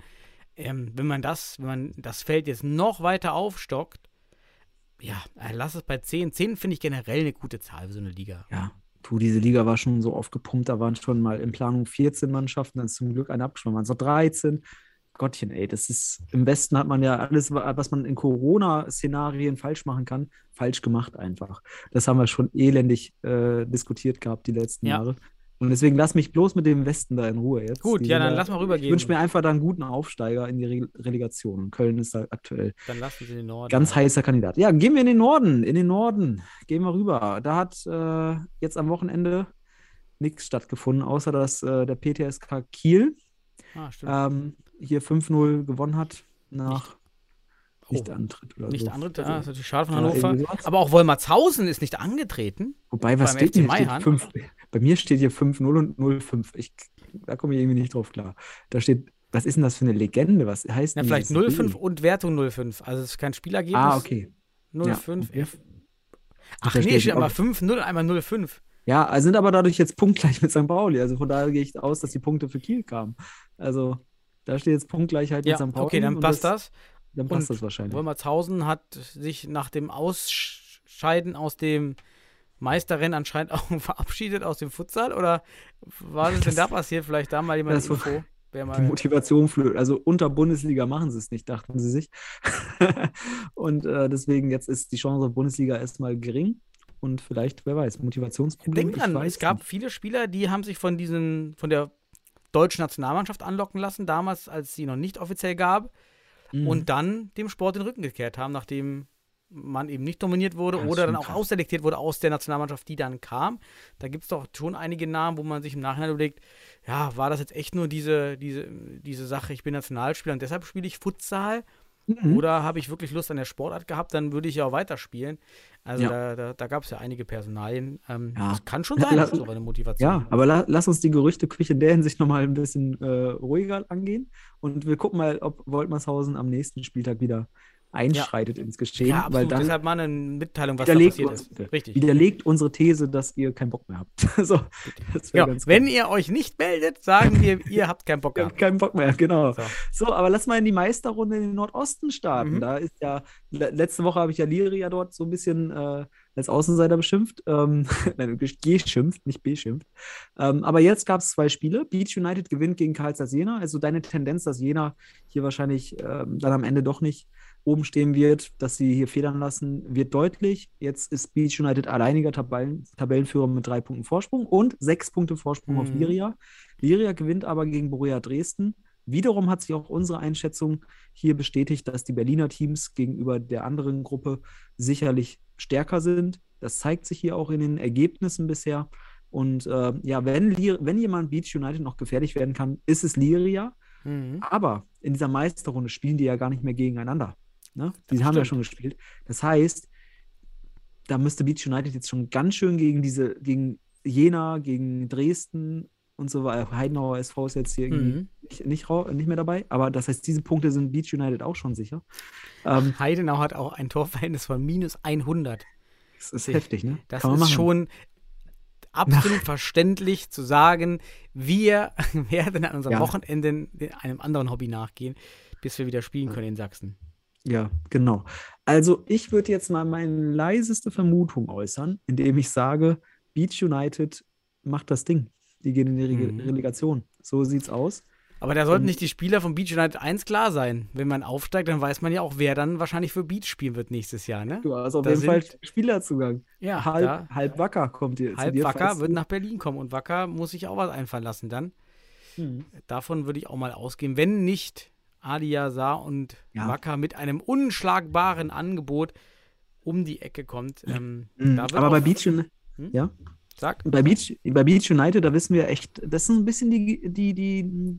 Ähm, wenn man das, wenn man das Feld jetzt noch weiter aufstockt, ja, äh, lass es bei 10. 10 finde ich generell eine gute Zahl für so eine Liga. Ja, du, diese Liga war schon so aufgepumpt. Da waren schon mal in Planung 14 Mannschaften, dann ist zum Glück eine abgesprungen, waren es noch 13. Gottchen, ey, das ist, im Westen hat man ja alles, wa- was man in Corona-Szenarien falsch machen kann, falsch gemacht einfach. Das haben wir schon elendig äh, diskutiert gehabt die letzten Ja. Jahre. Und deswegen lass mich bloß mit dem Westen da in Ruhe jetzt. Gut, Die ja, dann da- lass mal Ich rübergehen. wünsche mir einfach da einen guten Aufsteiger in die Re Relegation. Köln ist da aktuell Dann lassen Sie den Norden. Ganz heißer Kandidat. Ja, gehen wir in den Norden. In den Norden. Gehen wir rüber. Da hat äh, jetzt am Wochenende nichts stattgefunden, außer dass äh, der PTSK Kiel Ah, ähm, hier 5-0 gewonnen hat nach Oh, Nichtantritt oder nicht so. andere, Also, ah, ist natürlich schade von ja, Hannover. Aber auch Wolmertshausen ist nicht angetreten. Wobei, was steht denn? Steht Maihan? 5, bei mir steht hier 5-0 und 0-5. Ich, da komme ich irgendwie nicht drauf klar. Da steht, was ist denn das für eine Legende? Was heißt Ja, denn vielleicht dieses 0-5 Bild? und Wertung 0-5. Also es ist kein Spielergebnis. Ah, okay. 0-5. okay. F. Ach nee, steht aber 5-0, einmal 0-5. Ja, also sind aber dadurch jetzt punktgleich mit St. Pauli. Also von daher gehe ich aus, dass die Punkte für Kiel kamen. Also da steht jetzt Punktgleichheit Ja, mit St. Pauli. okay, dann passt das. Dann passt Und das wahrscheinlich. Wolmertshausen hat sich nach dem Ausscheiden aus dem Meisterrennen anscheinend auch verabschiedet aus dem Futsal oder was ist denn da passiert? Vielleicht da mal jemand Das Info. Wer Die mal, Motivation flöht. Also unter Bundesliga machen sie es nicht, dachten sie sich. und äh, deswegen jetzt ist die Chance auf Bundesliga erstmal gering. Und vielleicht, wer weiß, Motivationsproblem. Denk dran, es gab nicht. viele Spieler, die haben sich von diesen, von der deutschen Nationalmannschaft anlocken lassen, damals, als sie noch nicht offiziell gab, Mhm. und dann dem Sport den Rücken gekehrt haben, nachdem man eben nicht nominiert wurde das oder dann auch krass. ausselektiert wurde aus der Nationalmannschaft, die dann kam. Da gibt es doch schon einige Namen, wo man sich im Nachhinein überlegt, ja, war das jetzt echt nur diese, diese, diese Sache, ich bin Nationalspieler und deshalb spiele ich Futsal? Mhm. Oder habe ich wirklich Lust an der Sportart gehabt, dann würde ich ja auch weiterspielen. Also Ja. da, da, da gab es ja einige Personalien. Ähm, Ja. Das kann schon sein, dass so eine Motivation Ja, aber la lass uns die Gerüchteküche in der Hinsicht nochmal ein bisschen äh, ruhiger angehen. Und wir gucken mal, ob Woltmershausen am nächsten Spieltag wieder einschreitet ins Geschehen, Ja, weil dann Deshalb mal eine Mitteilung, was da widerlegt, passiert uns, ist. Richtig. widerlegt unsere These, dass ihr keinen Bock mehr habt. so, ganz Wenn ihr euch nicht meldet, sagen wir, ihr habt keinen Bock habt keinen Bock mehr, genau. So. So. aber lass mal in die Meisterrunde in den Nordosten starten. Mhm. Da ist ja, le letzte Woche habe ich ja Liria dort so ein bisschen äh, als Außenseiter beschimpft. Ähm, geschimpft, nicht beschimpft. Ähm, aber jetzt gab es zwei Spiele. Beach United gewinnt gegen Karlsruhe Jena. Also deine Tendenz, dass Jena hier wahrscheinlich ähm, dann am Ende doch nicht oben stehen wird, dass sie hier federn lassen, wird deutlich. Jetzt ist Beach United alleiniger Tabellen Tabellenführer mit drei Punkten Vorsprung und sechs Punkte Vorsprung auf Mhm. Liria. Liria gewinnt aber gegen Borussia Dresden. Wiederum hat sich auch unsere Einschätzung hier bestätigt, dass die Berliner Teams gegenüber der anderen Gruppe sicherlich stärker sind. Das zeigt sich hier auch in den Ergebnissen bisher. Und äh, ja, wenn, wenn jemand Beach United noch gefährlich werden kann, ist es Liria. Mhm. Aber in dieser Meisterrunde spielen die ja gar nicht mehr gegeneinander. Ne? Die Das haben ja schon gespielt. Das heißt, da müsste Beach United jetzt schon ganz schön gegen diese, gegen Jena, gegen Dresden und so weiter. Heidenauer SV ist jetzt hier irgendwie Mhm. nicht, nicht, nicht mehr dabei. Aber das heißt, diese Punkte sind Beach United auch schon sicher. Ähm, Heidenau hat auch ein Torverhältnis von minus 100. das ist heftig, ne? Das ist schon absolut verständlich zu sagen, wir werden an unserem Ja. Wochenende einem anderen Hobby nachgehen, bis wir wieder spielen können in Sachsen. Ja, genau. Also ich würde jetzt mal meine leiseste Vermutung äußern, indem ich sage, Beach United macht das Ding. Die gehen in die Rege Mhm. Relegation. So sieht's aus. Aber da sollten nicht die Spieler von Beach United 1 klar sein. Wenn man aufsteigt, dann weiß man ja auch, wer dann wahrscheinlich für Beach spielen wird nächstes Jahr, ne? Du hast auf Da jeden Fall Spielerzugang. Ja, halb, da, halb wacker kommt dir. halb dir, Wacker wird nach Berlin kommen und Wacker muss sich auch was einfallen lassen dann. Mhm. Davon würde ich auch mal ausgehen, wenn nicht Adia Saar und Ja. Wacker mit einem unschlagbaren Angebot um die Ecke kommt. Ähm, Mhm. Aber bei Beach, Uni- Hm? ja? Sag. bei, Beach, bei Beach United, da wissen wir echt, das ist ein bisschen die, die, die,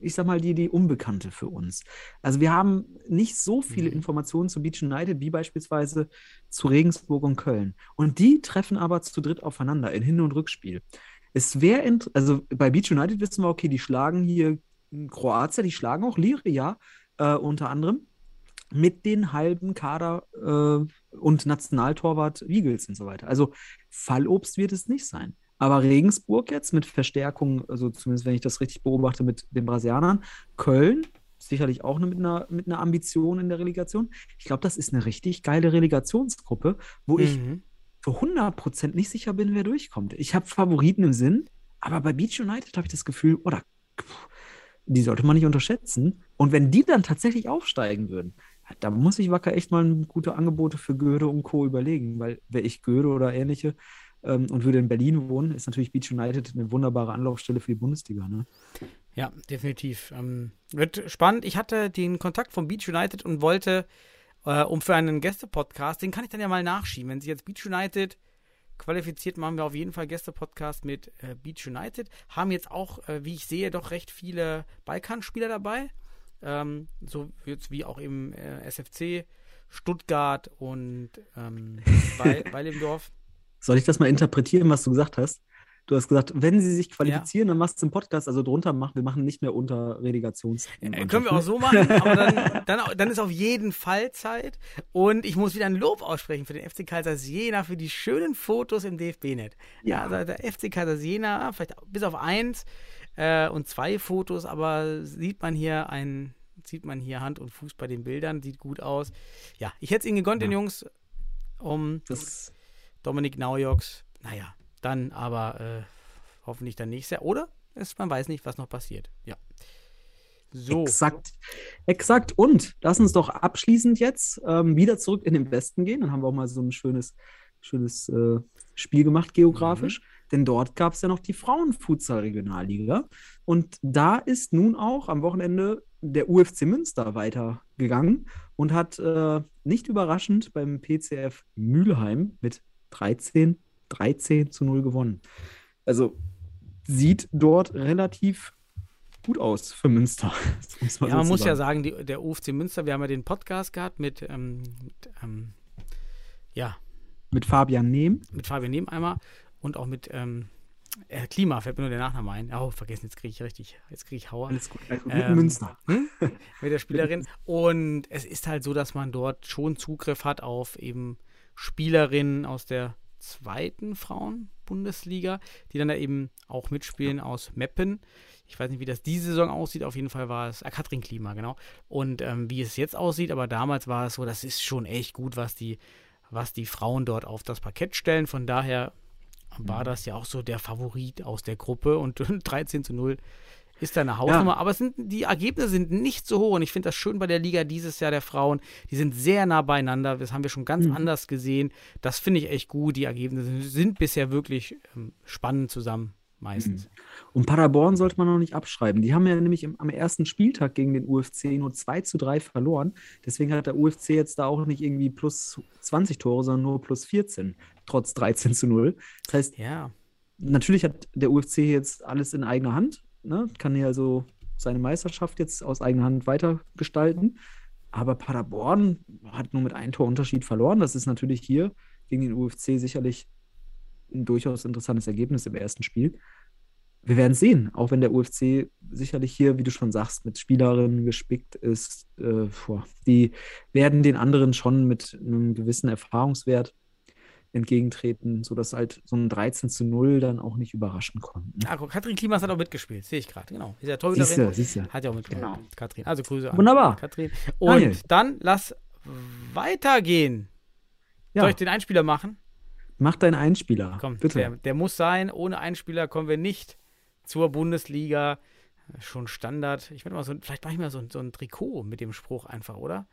ich sag mal, die, die Unbekannte für uns. Also wir haben nicht so viele Mhm. Informationen zu Beach United wie beispielsweise zu Regensburg und Köln. Und die treffen aber zu dritt aufeinander in Hin- und Rückspiel. Es wäre, also bei Beach United wissen wir, okay, die schlagen hier Kroatien, die schlagen auch Liria äh, unter anderem mit den halben Kader äh, und Nationaltorwart Wiegels und so weiter. Also Fallobst wird es nicht sein. Aber Regensburg jetzt mit Verstärkung, also zumindest wenn ich das richtig beobachte mit den Brasilianern, Köln sicherlich auch mit einer, mit einer Ambition in der Relegation. Ich glaube, das ist eine richtig geile Relegationsgruppe, wo ich Mhm. für 100% nicht sicher bin, wer durchkommt. Ich habe Favoriten im Sinn, aber bei Beach United habe ich das Gefühl, oder pff, die sollte man nicht unterschätzen. Und wenn die dann tatsächlich aufsteigen würden, da muss ich Wacker echt mal gute Angebote für Göde und Co. überlegen, weil wäre ich Göde oder ähnliche ähm, und würde in Berlin wohnen, ist natürlich Beach United eine wunderbare Anlaufstelle für die Bundesliga. Ne? Ja, definitiv. Ähm, wird spannend. Ich hatte den Kontakt von Beach United und wollte, äh, um für einen Gäste-Podcast, den kann ich dann ja mal nachschieben. Wenn Sie jetzt Beach United qualifiziert, machen wir auf jeden Fall Gäste-Podcast mit äh, Beach United. Haben jetzt auch, äh, wie ich sehe, doch recht viele Balkanspieler dabei. Ähm, so jetzt wie auch im äh, SFC, Stuttgart und ähm, im Dorf. Soll ich das mal interpretieren, was du gesagt hast? Du hast gesagt, wenn sie sich qualifizieren, dann machst du einen Podcast, also drunter machen, wir machen nicht mehr unter Relegations. Äh, können wir auch so machen, aber dann, dann, dann ist auf jeden Fall Zeit. Und ich muss wieder ein Lob aussprechen für den FC Kaisers Jena für die schönen Fotos im DFB-Net. Ja, Ja. also der FC Kaisers Jena, vielleicht bis auf eins äh, und zwei Fotos, aber sieht man hier ein, sieht man hier Hand und Fuß bei den Bildern, sieht gut aus. Ja, ich hätte es ihnen gegönnt, den Ja. Jungs, um Das, Dominik Naujoks. Naja, dann aber äh, hoffentlich dann nächstes Jahr. Oder es, man weiß nicht, was noch passiert. Ja. So. Exakt. Exakt. Und lass uns doch abschließend jetzt ähm, wieder zurück in den Westen gehen. Dann haben wir auch mal so ein schönes, schönes äh, Spiel gemacht geografisch. Denn dort gab es ja noch die Frauenfutsal-Regionalliga. Und da ist nun auch am Wochenende der UFC Münster weitergegangen und hat äh, nicht überraschend beim PCF Mülheim mit 13, 13 zu 0 gewonnen. Also sieht dort relativ gut aus für Münster. Man Ja, man so muss ja sagen. sagen, die, der UFC Münster, wir haben ja den Podcast gehabt mit, ähm, mit ähm, ja, Mit Fabian Nehm. mit Fabian Nehm einmal und auch mit ähm, äh, Klima, fällt mir nur der Nachname ein. Oh, vergessen, jetzt kriege ich richtig, jetzt kriege ich Hauer. Alles gut. Alles gut. Ähm, Mit Münster. mit der Spielerin. Und es ist halt so, dass man dort schon Zugriff hat auf eben Spielerinnen aus der zweiten Frauen-Bundesliga, die dann da eben auch mitspielen aus Meppen. Ich weiß nicht, wie das diese Saison aussieht. Auf jeden Fall war es äh, Katrin Klima, genau. Und ähm, wie es jetzt aussieht, aber damals war es so, das ist schon echt gut, was die, was die Frauen dort auf das Parkett stellen. Von daher war das ja auch so der Favorit aus der Gruppe und 13 zu 0 ist da eine Hausnummer. Aber es sind, die Ergebnisse sind nicht so hoch und ich finde das schön bei der Liga dieses Jahr der Frauen. Die sind sehr nah beieinander. Das haben wir schon ganz Mhm. anders gesehen. Das finde ich echt gut. Die Ergebnisse sind bisher wirklich ähm, spannend zusammen, meistens. Und Paderborn sollte man noch nicht abschreiben. Die haben ja nämlich im, am ersten Spieltag gegen den UFC nur 2 zu 3 verloren. Deswegen hat der UFC jetzt da auch nicht irgendwie plus 20 Tore, sondern nur plus 14, trotz 13 zu 0. Das heißt, Ja. natürlich hat der UFC jetzt alles in eigener Hand. Ne? Kann ja also seine Meisterschaft jetzt aus eigener Hand weitergestalten. Aber Paderborn hat nur mit einem Torunterschied verloren. Das ist natürlich hier gegen den UFC sicherlich ein durchaus interessantes Ergebnis im ersten Spiel. Wir werden sehen, auch wenn der UFC sicherlich hier, wie du schon sagst, mit Spielerinnen gespickt ist. Äh, die werden den anderen schon mit einem gewissen Erfahrungswert entgegentreten, sodass halt so ein 13 zu 0 dann auch nicht überraschen konnten. Ah, guck, Katrin Klimas hat auch mitgespielt, sehe ich gerade, genau. Ist ja Siehst Torhüterin. du, siehst du. Hat ja auch mitgespielt. Genau. Katrin. Also Grüße an Wunderbar. Katrin. Und Daniel. dann lass weitergehen. Soll Ja, ich den Einspieler machen? mach deinen Einspieler. Komm, bitte. Der, der muss sein. Ohne Einspieler kommen wir nicht zur Bundesliga. Schon Standard. Ich werde mal so, vielleicht mache ich mal so, ein- so ein Trikot mit dem Spruch einfach, oder?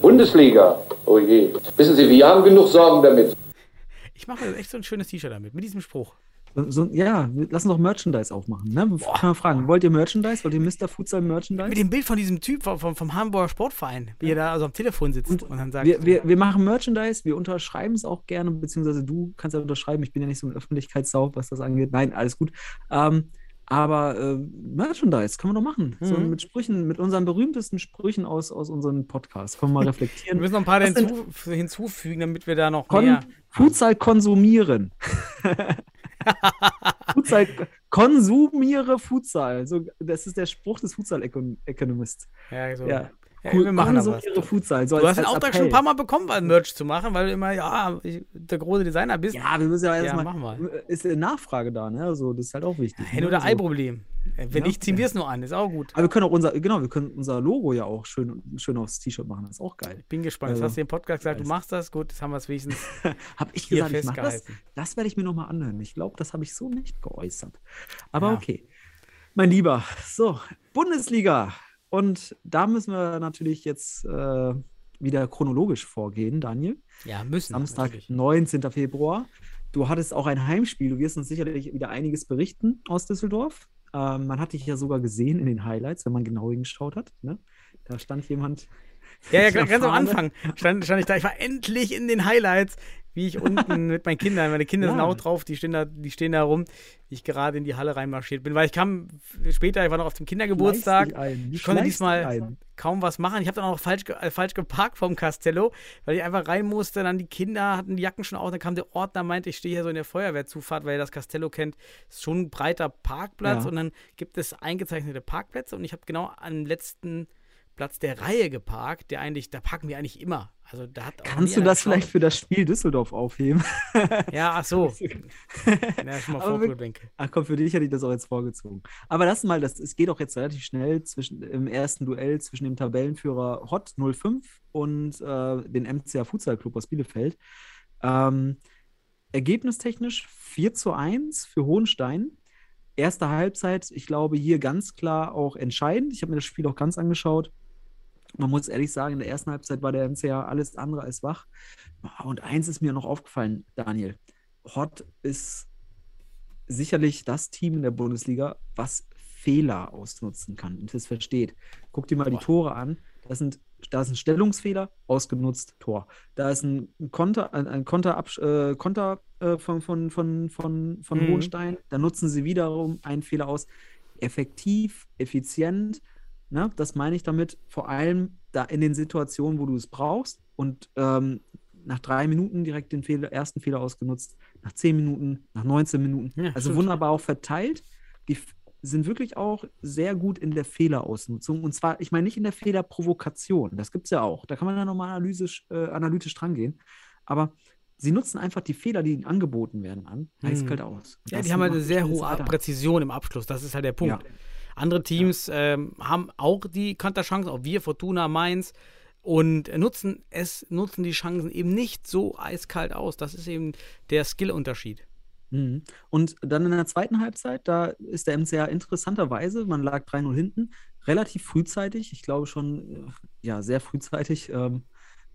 Bundesliga. Oh je. Wissen Sie, wir haben genug Sorgen damit. Ich mache mir echt so ein schönes T-Shirt damit, mit diesem Spruch. So, so, ja, lass uns doch Merchandise aufmachen. Ne? Kann man fragen, wollt ihr Merchandise? Wollt ihr Mr. Futsal Merchandise? Mit dem Bild von diesem Typ vom, vom, vom Hamburger Sportverein, wie er da also am Telefon sitzt und, dann sagt, wir, wir, wir machen Merchandise, wir unterschreiben es auch gerne, beziehungsweise du kannst ja unterschreiben. Ich bin ja nicht so ein Öffentlichkeitssau, was das angeht. Nein, alles gut. Ähm, aber äh, Merchandise kann man doch machen. So Mhm. mit Sprüchen, mit unseren berühmtesten Sprüchen aus, aus unserem Podcast. Können wir mal wir reflektieren. müssen noch ein paar hinzu, hinzufügen, damit wir da noch Kon mehr. Futsal konsumieren. Futsal, konsumiere Futsal. So, das ist der Spruch des Futsal-Economists. Ja, so. Ja. Ja, wir machen was. konsumiere Futsal. So Du hast den Auftrag schon ein Appell. paar Mal bekommen, weil Merch zu machen, weil du immer, ja, ich, der große Designer bist. Ja, wir müssen ja Ja, erstmal. machen Ist eine Nachfrage da, ne? Also, das ist halt auch wichtig. Ne? oder so. Ei-Problem. Äh, Wenn Ja. nicht, ziehen wir es nur an. Ist auch gut. Aber wir können auch unser, genau, wir können unser Logo ja auch schön, schön aufs T-Shirt machen. Das ist auch geil. Bin gespannt. Jetzt Also, hast du im Podcast gesagt, du machst das. Gut, jetzt haben wir es wenigstens. Hab ich gesagt, ich mach das? Das werde ich mir nochmal anhören. Ich glaube, das habe ich so nicht geäußert. Aber Ja. okay. Mein Lieber, so, Bundesliga. Und da müssen wir natürlich jetzt äh, wieder chronologisch vorgehen, Daniel. Ja, müssen. Samstag, natürlich. 19. Februar. Du hattest auch ein Heimspiel. Du wirst uns sicherlich wieder einiges berichten aus Düsseldorf. Ähm, man hat dich ja sogar gesehen in den Highlights, wenn man genau hingeschaut hat. Ne? Da stand jemand. Ja, ja, ganz am. Anfang stand, stand ich da. Ich war endlich in den Highlights, wie ich unten mit meinen Kindern, meine Kinder sind Ja. auch drauf, die stehen da, die stehen da rum, wie ich gerade in die Halle reinmarschiert bin, weil ich kam später, ich war noch auf dem Kindergeburtstag. Ich konnte diesmal kaum was machen. Ich habe dann auch noch falsch, äh, falsch geparkt vom Castello, weil ich einfach rein musste. Dann die Kinder hatten die Jacken schon aus. Dann kam der Ordner, meinte, ich stehe hier so in der Feuerwehrzufahrt, weil das Castello kennt, ist schon ein breiter Parkplatz. Ja. Und dann gibt es eingezeichnete Parkplätze. Und ich habe genau am letzten Platz der Reihe geparkt, der eigentlich, da parken wir eigentlich immer. Also da hat Kannst du das vielleicht für das Spiel Düsseldorf aufheben? Ja, ach so. ja, schon mal vorgedenke. Ach komm, für dich hätte ich das auch jetzt vorgezogen. Aber lass mal, das, es geht auch jetzt relativ schnell zwischen, im ersten Duell zwischen dem Tabellenführer Hot 05 und äh, den MCA Futsal Club aus Bielefeld. Ähm, ergebnistechnisch 4 zu 1 für Hohenstein. Erste Halbzeit, ich glaube, hier ganz klar auch entscheidend. Ich habe mir das Spiel auch ganz angeschaut. Man muss ehrlich sagen, in der ersten Halbzeit war der MCA alles andere als wach. Und eins ist mir noch aufgefallen, Daniel. Hot ist sicherlich das Team in der Bundesliga, was Fehler ausnutzen kann und das versteht. Guck dir mal die Boah. Tore an. Das sind, da ist ein Stellungsfehler, ausgenutzt, Tor. Da ist ein Konter, ein, ein Konter, äh, Konter äh, von, von, von, von, von Mhm. Hohenstein. Da nutzen sie wiederum einen Fehler aus. Effektiv, effizient. Ne? Das meine ich damit vor allem da in den Situationen, wo du es brauchst. Und ähm, nach drei Minuten direkt den Fehler, ersten Fehler ausgenutzt, nach zehn Minuten, nach 19 Minuten. Ja, also wunderbar auch verteilt. Die sind wirklich auch sehr gut in der Fehlerausnutzung. Und zwar, ich meine nicht in der Fehlerprovokation. Das gibt es ja auch. Da kann man ja nochmal analytisch, äh, analytisch drangehen. Aber sie nutzen einfach die Fehler, die ihnen angeboten werden, an, eiskalt aus. Und Ja, die haben halt eine sehr hohe. Präzision im Abschluss. Das ist halt der Punkt. Ja. Andere Teams ähm, haben auch die Konterchancen, auch wir, Fortuna, Mainz, und nutzen es, nutzen die Chancen eben nicht so eiskalt aus. Das ist eben der Skillunterschied. Mhm. Und dann in der zweiten Halbzeit, da ist der MCA interessanterweise, man lag 3-0 hinten, relativ frühzeitig, ich glaube schon, äh, ja, sehr frühzeitig ähm,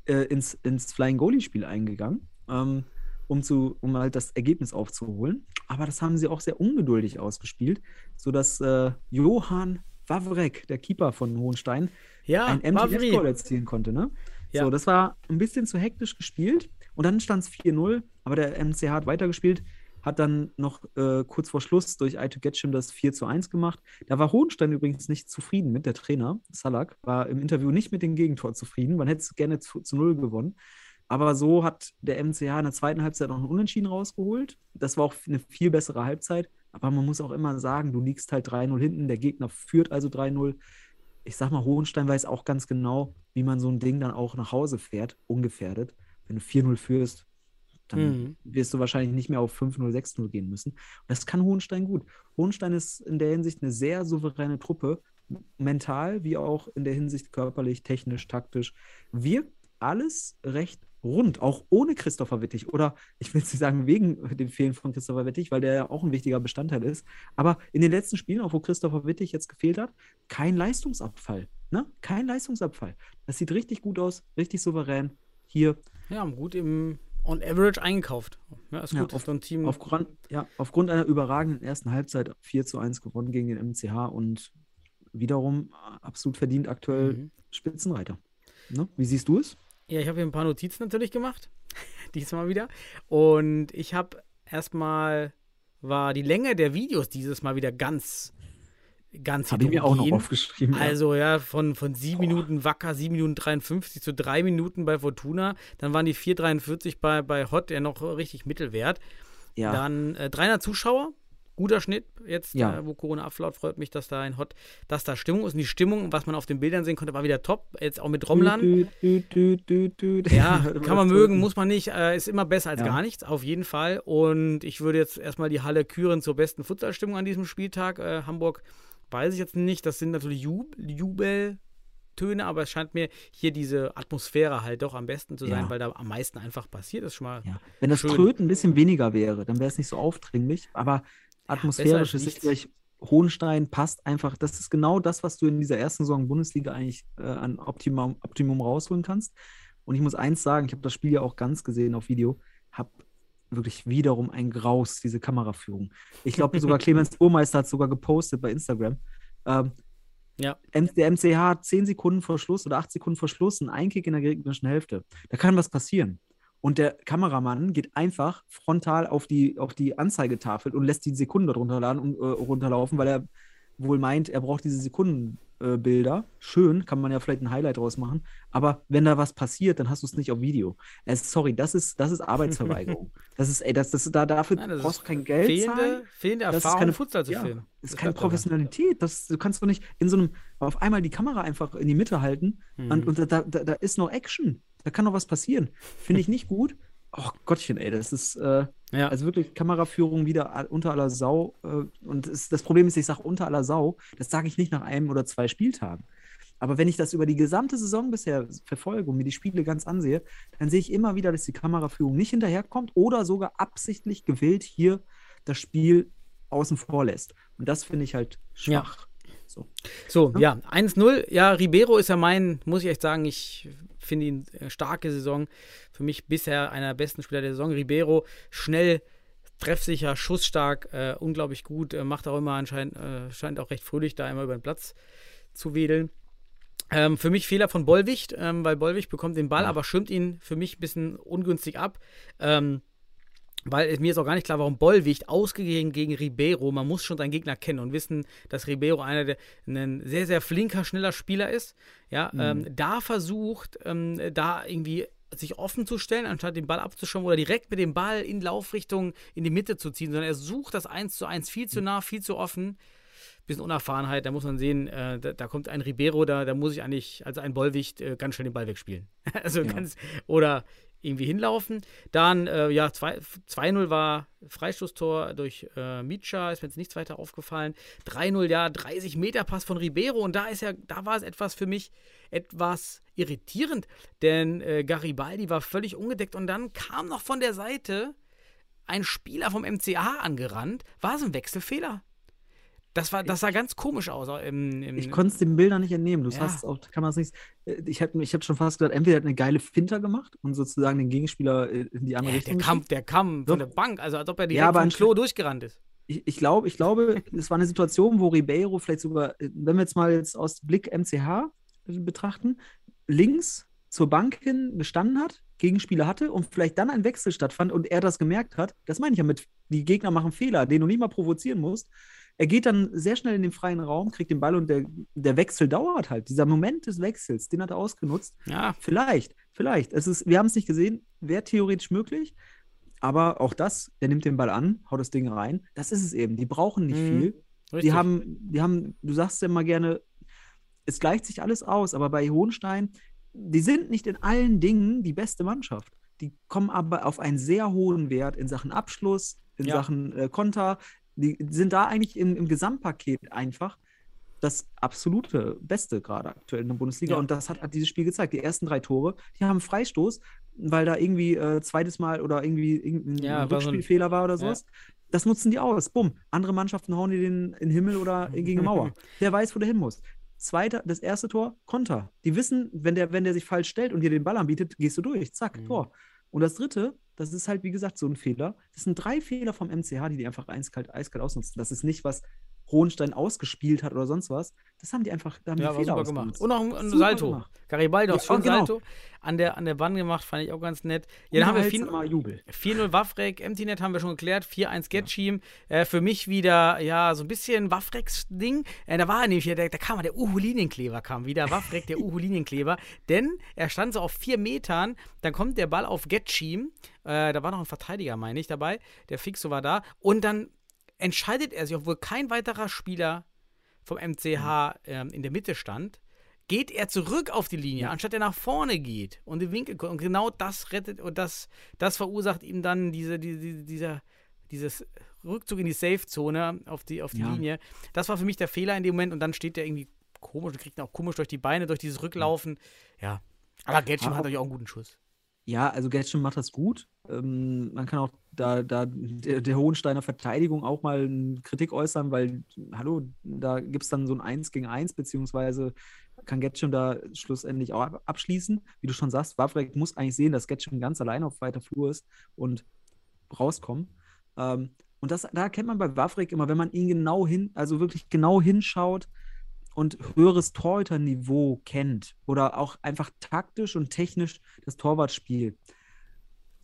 äh, ins, ins Flying Goalie-Spiel eingegangen, ähm, um, zu, um halt das Ergebnis aufzuholen. Aber das haben sie auch sehr ungeduldig ausgespielt, sodass äh, Johann Wawrek, der Keeper von Hohenstein, Ja, ein. MTF-Goal erzielen konnte. Ne? Ja. So, das war ein bisschen zu hektisch gespielt. Und dann stand es 4-0, aber der MCH hat weitergespielt, hat dann noch äh, kurz vor Schluss durch I to Getchim das 4 zu 1 gemacht. Da war Hohenstein übrigens nicht zufrieden mit, der Trainer, Salak, war im Interview nicht mit dem Gegentor zufrieden. Man hätte es gerne zu, zu 0 gewonnen. Aber so hat der MCH in der zweiten Halbzeit noch einen Unentschieden rausgeholt. Das war auch eine viel bessere Halbzeit. Aber man muss auch immer sagen, du liegst halt 3-0 hinten, der Gegner führt also 3-0 ich sag mal, Hohenstein weiß auch ganz genau, wie man so ein Ding dann auch nach Hause fährt, ungefährdet. Wenn du 4-0 führst, dann Mhm. wirst du wahrscheinlich nicht mehr auf 5-0, 6-0 gehen müssen. Und das kann Hohenstein gut. Hohenstein ist in der Hinsicht eine sehr souveräne Truppe, mental wie auch in der Hinsicht körperlich, technisch, taktisch. Wirkt alles recht rund, auch ohne Christopher Wittig. Oder ich will jetzt nicht sagen wegen dem Fehlen von Christopher Wittig, weil der ja auch ein wichtiger Bestandteil ist. Aber in den letzten Spielen, auch wo Christopher Wittig jetzt gefehlt hat, kein Leistungsabfall. Ne? Kein Leistungsabfall. Das sieht richtig gut aus, richtig souverän. Hier Ja, gut im On Average eingekauft. Ja, ist Ja, gut. auf- so ein Team. aufgrund, ja, aufgrund einer überragenden ersten Halbzeit 4 zu 1 gewonnen gegen den MCH und wiederum äh, absolut verdient aktuell Mhm. Spitzenreiter. Ne? Wie siehst du es? Ja, ich habe hier ein paar Notizen natürlich gemacht. Diesmal wieder. Und ich habe erstmal war die Länge der Videos dieses Mal wieder ganz, ganz Habe ich mir auch noch aufgeschrieben. Also ja, von, von 7 Minuten Wacker, 7 Minuten 53 zu 3 Minuten bei Fortuna. Dann waren die 4,43 bei, bei Hot ja noch richtig Mittelwert. ja. Dann äh, 300 Zuschauer, guter Schnitt. Jetzt, Ja. äh, wo Corona abflaut, freut mich, dass da ein Hot, dass da Stimmung ist. Und die Stimmung, was man auf den Bildern sehen konnte, war wieder top. Jetzt auch mit Romlan. Ja, kann man mögen, muss man nicht. Äh, ist immer besser als Ja. gar nichts, auf jeden Fall. Und ich würde jetzt erstmal die Halle küren zur besten Futsalstimmung an diesem Spieltag. Äh, Hamburg weiß ich jetzt nicht. Das sind natürlich Jub Jubeltöne, aber es scheint mir hier diese Atmosphäre halt doch am besten zu sein, Ja. weil da am meisten einfach passiert ist. Schon mal Ja. Wenn das Schön. Tröten ein bisschen weniger wäre, dann wäre es nicht so aufdringlich. Aber atmosphärisch besser als ist nichts. sicherlich Hohenstein passt einfach. Das ist genau das, was du in dieser ersten Saison Bundesliga eigentlich äh, an Optimum, Optimum rausholen kannst. Und ich muss eins sagen, ich habe das Spiel ja auch ganz gesehen auf Video, habe wirklich wiederum ein Graus, diese Kameraführung. Ich glaube, sogar Clemens Burmeister hat sogar gepostet bei Instagram. Ähm, Ja. Der MCH hat 10 Sekunden vor Schluss oder 8 Sekunden vor Schluss einen Einkick in der gegnerischen Hälfte. Da kann was passieren. Und der Kameramann geht einfach frontal auf die, auf die Anzeigetafel und lässt die Sekunden dort runterladen und, äh, runterlaufen, weil er wohl meint, er braucht diese Sekundenbilder. Äh. Schön, kann man ja vielleicht ein Highlight draus machen. Aber wenn da was passiert, dann hast du es nicht auf Video. Äh, sorry, das ist, das ist Arbeitsverweigerung. das ist, ey, das, das, da, dafür Nein, das brauchst du kein Geld zahlen. fehlende, fehlende Das ist Erfahrung, keine- Futsal zu ja, filmen. Das ist keine. Professionalität. Das, du kannst doch nicht in so einem, auf einmal die Kamera einfach in die Mitte halten Mhm. und, und da, da, da ist noch Action. Da kann noch was passieren. Finde ich nicht gut. Oh Gottchen, ey, das ist äh, Ja. also wirklich Kameraführung wieder unter aller Sau. Äh, und es, das Problem ist, ich sage unter aller Sau, das sage ich nicht nach einem oder zwei Spieltagen. Aber wenn ich das über die gesamte Saison bisher verfolge und mir die Spiele ganz ansehe, dann sehe ich immer wieder, dass die Kameraführung nicht hinterherkommt oder sogar absichtlich gewillt hier das Spiel außen vor lässt. Und das finde ich halt Ja. schwach. So. So, ja, 1-0. Ja, Ribeiro ist ja mein, muss ich echt sagen, ich finde ihn äh, starke Saison. Für mich bisher einer der besten Spieler der Saison. Ribeiro, schnell, treffsicher, schussstark, äh, unglaublich gut, äh, macht auch immer anscheinend, äh, scheint auch recht fröhlich, da immer über den Platz zu wedeln. Ähm, für mich Fehler von Bollwicht, ähm, weil Bollwicht bekommt den Ball, Ja. aber schirmt ihn für mich ein bisschen ungünstig ab. Ähm, weil mir ist auch gar nicht klar, warum Bollwicht ausgegeben gegen Ribeiro. Man muss schon seinen Gegner kennen und wissen, dass Ribeiro einer der ein sehr, sehr flinker, schneller Spieler ist. Ja, ähm, da versucht, ähm, da irgendwie sich offen zu stellen, anstatt den Ball abzuschauen oder direkt mit dem Ball in Laufrichtung in die Mitte zu ziehen, sondern er sucht das 1 zu 1 viel zu nah, viel zu offen. Bisschen Unerfahrenheit, da muss man sehen, äh, da, da, kommt ein Ribeiro, da, da muss ich eigentlich, also ein Bollwicht, äh, ganz schnell den Ball wegspielen. also ja. ganz, oder irgendwie hinlaufen. Dann, äh, ja, 2-0 war Freistoßtor durch äh, Micha, ist mir jetzt nichts weiter aufgefallen. 3-0, ja, 30 Meter Pass von Ribeiro und da ist ja, da war es etwas für mich etwas irritierend, denn äh, Garibaldi war völlig ungedeckt und dann kam noch von der Seite ein Spieler vom MCA angerannt. War es ein Wechselfehler? Das, war, das sah ganz komisch aus. Im, im ich konnte es den Bildern nicht entnehmen. Du ja. hast auch, kann man es nicht. Äh, ich habe ich hab schon fast gesagt, entweder hat eine geile Finter gemacht und sozusagen den Gegenspieler äh, in die andere ja, Richtung. Der kam, der kam von der Bank, also als ob er direkt ja, vom Klo durchgerannt ist. Ich, ich glaube, ich glaube, es war eine Situation, wo Ribeiro vielleicht sogar, äh, wenn wir jetzt mal jetzt aus Blick MCH betrachten, links zur Bank hin gestanden hat, Gegenspieler hatte und vielleicht dann ein Wechsel stattfand und er das gemerkt hat. Das meine ich ja mit, die Gegner machen Fehler, den du nicht mal provozieren musst er geht dann sehr schnell in den freien Raum, kriegt den Ball und der, der Wechsel dauert halt. Dieser Moment des Wechsels, den hat er ausgenutzt. Ja. Vielleicht, vielleicht. Es ist, wir haben es nicht gesehen, wäre theoretisch möglich. Aber auch das, der nimmt den Ball an, haut das Ding rein. Das ist es eben. Die brauchen nicht mhm. viel. Richtig. Die haben, die haben, du sagst ja immer gerne, es gleicht sich alles aus, aber bei Hohenstein, die sind nicht in allen Dingen die beste Mannschaft. Die kommen aber auf einen sehr hohen Wert in Sachen Abschluss, in ja. Sachen äh, Konter, die sind da eigentlich im, im Gesamtpaket einfach das absolute Beste gerade aktuell in der Bundesliga. Ja. Und das hat, hat, dieses Spiel gezeigt. Die ersten drei Tore, die haben Freistoß, weil da irgendwie äh, zweites Mal oder irgendwie irgendein ja, Rückspielfehler war, oder sowas. Ja. Das nutzen die aus. Bumm. Andere Mannschaften hauen die den in den Himmel oder gegen eine Mauer. der weiß, wo der hin muss. Zweiter, das erste Tor, Konter. Die wissen, wenn der, wenn der sich falsch stellt und dir den Ball anbietet, gehst du durch. Zack, mhm. Tor. Und das dritte, das ist halt, wie gesagt, so ein Fehler. Das sind drei Fehler vom MCH, die die einfach eiskalt, eiskalt ausnutzen. Das ist nicht, was Hohenstein ausgespielt hat oder sonst was. Das haben die einfach da haben ja, die Fehler gemacht. Und auch ein, Salto. Garibaldi auch ja, schön genau. Salto an der, an der Bahn gemacht, fand ich auch ganz nett. Ja, dann haben wir 4-0 Waffrek, Emptynet haben wir schon geklärt, 4-1 Getschim. Ja. Äh, für mich wieder, ja, so ein bisschen Waffreks-Ding. Äh, da war er nämlich, da, da kam der Uhu-Linienkleber, kam wieder, Waffrek, der Uhu-Linienkleber. Denn er stand so auf vier Metern, dann kommt der Ball auf Getschim. Äh, da war noch ein Verteidiger, meine ich, dabei. Der Fixo war da. Und dann entscheidet er sich, obwohl kein weiterer Spieler vom MCH ähm, in der Mitte stand, geht er zurück auf die Linie, anstatt er nach vorne geht und den Winkel kommt. Und genau das rettet und das, das verursacht ihm dann diese, diese, dieser, dieses Rückzug in die Safe-Zone auf die, auf die ja. Linie. Das war für mich der Fehler in dem Moment und dann steht er irgendwie komisch und kriegt ihn auch komisch durch die Beine, durch dieses Rücklaufen. Ja. Aber Getschim hat natürlich auch einen guten Schuss. Ja, also Getschim macht das gut. Ähm, man kann auch da, da der, der, Hohensteiner Verteidigung auch mal Kritik äußern, weil, hallo, da gibt es dann so ein 1 gegen 1, beziehungsweise kann Getschim da schlussendlich auch abschließen. Wie du schon sagst, Wawrek muss eigentlich sehen, dass Getschim ganz alleine auf weiter Flur ist und rauskommen. Ähm, und das, da erkennt man bei Wawrek immer, wenn man ihn genau hin, also wirklich genau hinschaut, und höheres Torhüterniveau kennt oder auch einfach taktisch und technisch das Torwartspiel,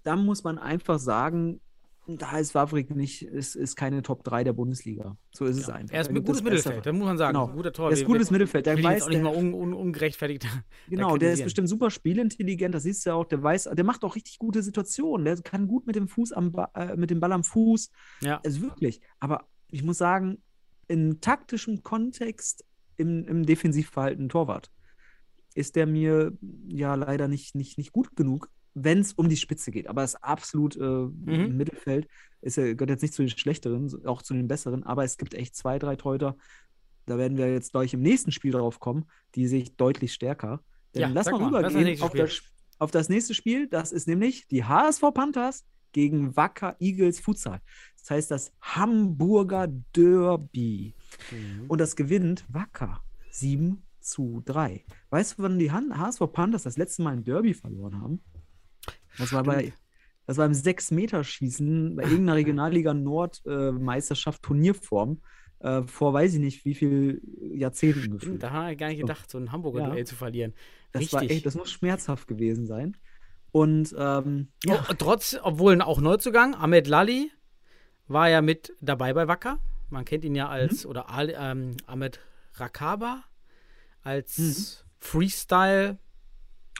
dann muss man einfach sagen, da ist Wawrik nicht, ist, ist keine Top 3 der Bundesliga. So ist ja. es einfach. Er ist ein gutes Mittelfeld, da muss man sagen. Genau. Guter Tor. Er ist gutes Mittelfeld. Der weiß, auch nicht mal un, un, ungerechtfertigt. Genau, der ist bestimmt super spielintelligent, das siehst du ja auch. Der weiß, der macht auch richtig gute Situationen. Der kann gut mit dem Fuß am äh, mit dem Ball am Fuß. Ja. Also wirklich. Aber ich muss sagen, in taktischem Kontext im, im Defensivverhalten Torwart. Ist der mir ja leider nicht, nicht, nicht gut genug, wenn es um die Spitze geht. Aber es ist absolut äh, mhm. im Mittelfeld. Ist, er gehört jetzt nicht zu den schlechteren, auch zu den besseren, aber es gibt echt zwei, drei Torhüter. Da werden wir jetzt gleich im nächsten Spiel drauf kommen. Die sehe ich deutlich stärker. Denn ja, lass mal rübergehen auf das, auf das nächste Spiel. Das ist nämlich die HSV Panthers gegen Wacker Eagles Futsal. Das heißt das Hamburger Derby. Mhm. Und das gewinnt Wacker 7 zu 3. Weißt du, wann die HSV Panthers das letzte Mal ein Derby verloren haben? Das war bei das war im 6-Meter-Schießen bei irgendeiner Regionalliga Nord-Meisterschaft äh, Turnierform äh, vor weiß ich nicht wie viel Jahrzehnten gefühlt. Da habe ich gar nicht gedacht, so ein Hamburger Duell zu verlieren. Das Richtig. war echt, das muss schmerzhaft gewesen sein. Und ähm, ja. Oh, trotz, obwohl auch Neuzugang, Ahmed Lali war ja mit dabei bei Wacker. Man kennt ihn ja als, mhm. oder ähm, Ahmed Rakaba als mhm. Freestyle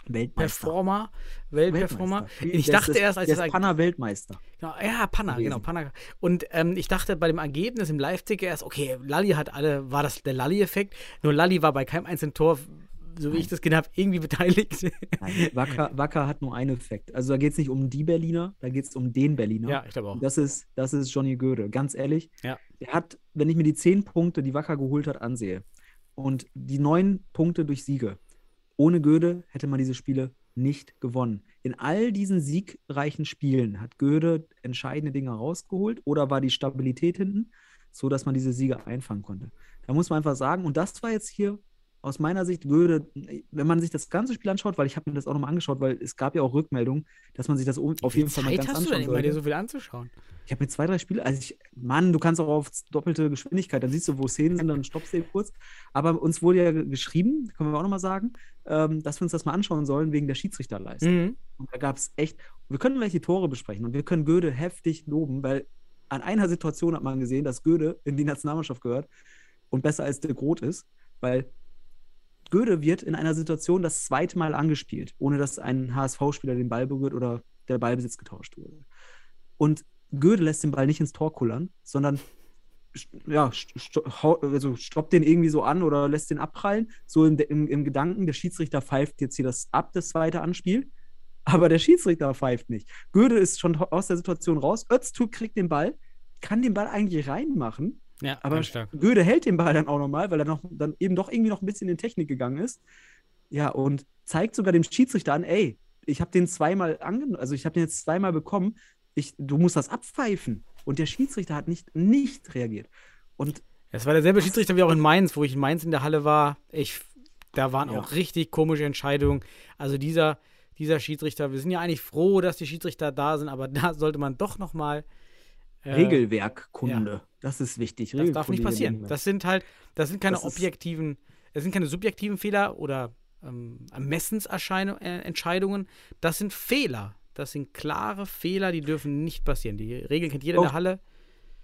Weltmeister. Performer, Weltperformer. Weltmeister. Ich dachte erst, als der das ist Panner-Weltmeister. Genau, ja, Panna, gewesen. genau, Panna. Und ähm, ich dachte bei dem Ergebnis im Live-Ticker erst, okay, Lalli hat alle, war das der Lalli-Effekt? Nur Lalli war bei keinem einzelnen Tor, so wie ich das gesehen habe, irgendwie beteiligt. Nein, Wacker, Wacker hat nur einen Effekt. Also da geht es nicht um die Berliner, da geht es um den Berliner. ja, ich glaube auch. Und Das ist, das ist Johnny Göde. Ganz ehrlich, Ja. der hat, wenn ich mir die zehn Punkte, die Wacker geholt hat, ansehe und die neun Punkte durch Siege, ohne Göde hätte man diese Spiele nicht gewonnen. In all diesen siegreichen Spielen hat Göde entscheidende Dinge rausgeholt oder war die Stabilität hinten, so dass man diese Siege einfangen konnte. Da muss man einfach sagen, und das war jetzt hier aus meiner Sicht Göde, wenn man sich das ganze Spiel anschaut, weil ich habe mir das auch nochmal angeschaut, weil es gab ja auch Rückmeldungen, dass man sich das auf jeden Fall mal ganz hast du denn anschauen immer, dir so viel anzuschauen? Ich habe mir zwei, drei Spiele, also ich, Mann, du kannst auch auf doppelte Geschwindigkeit, dann siehst du, wo Szenen sind, dann stoppst du eben kurz. Aber uns wurde ja ge- geschrieben, können wir auch nochmal sagen, ähm, dass wir uns das mal anschauen sollen wegen der Schiedsrichterleistung. Mhm. Und da gab es echt, wir können gleich die Tore besprechen und wir können Göde heftig loben, weil an einer Situation hat man gesehen, dass Göde in die Nationalmannschaft gehört und besser als De Groot ist, weil Göde wird in einer Situation das zweite Mal angespielt, ohne dass ein HSV-Spieler den Ball berührt oder der Ballbesitz getauscht wurde. Und Göde lässt den Ball nicht ins Tor kullern, sondern ja, st- also stoppt den irgendwie so an oder lässt den abprallen, so im, im, im Gedanken, der Schiedsrichter pfeift jetzt hier das ab, das zweite Anspiel, aber der Schiedsrichter pfeift nicht. Goethe ist schon aus der Situation raus, Öztürk kriegt den Ball, kann den Ball eigentlich reinmachen, Ja, aber. Goethe hält den Ball dann auch nochmal, weil er noch, dann eben doch irgendwie noch ein bisschen in Technik gegangen ist. Ja, und zeigt sogar dem Schiedsrichter an, ey, ich habe den zweimal angenommen, also ich habe den jetzt zweimal bekommen, ich, du musst das abpfeifen. Und der Schiedsrichter hat nicht, nicht reagiert. Und Es war derselbe Schiedsrichter wie auch in Mainz, wo ich in Mainz in der Halle war. Ich, da waren Ja. auch richtig komische Entscheidungen. Also dieser, dieser Schiedsrichter, wir sind ja eigentlich froh, dass die Schiedsrichter da sind, aber da sollte man doch noch mal äh, Regelwerkkunde, das ist wichtig. Das darf nicht passieren. Das sind halt, das sind keine Das objektiven, es sind keine subjektiven Fehler oder ähm, Ermessensentscheidungen. Das sind Fehler. Das sind klare Fehler, die dürfen nicht passieren. Die Regel kennt jeder in der Halle.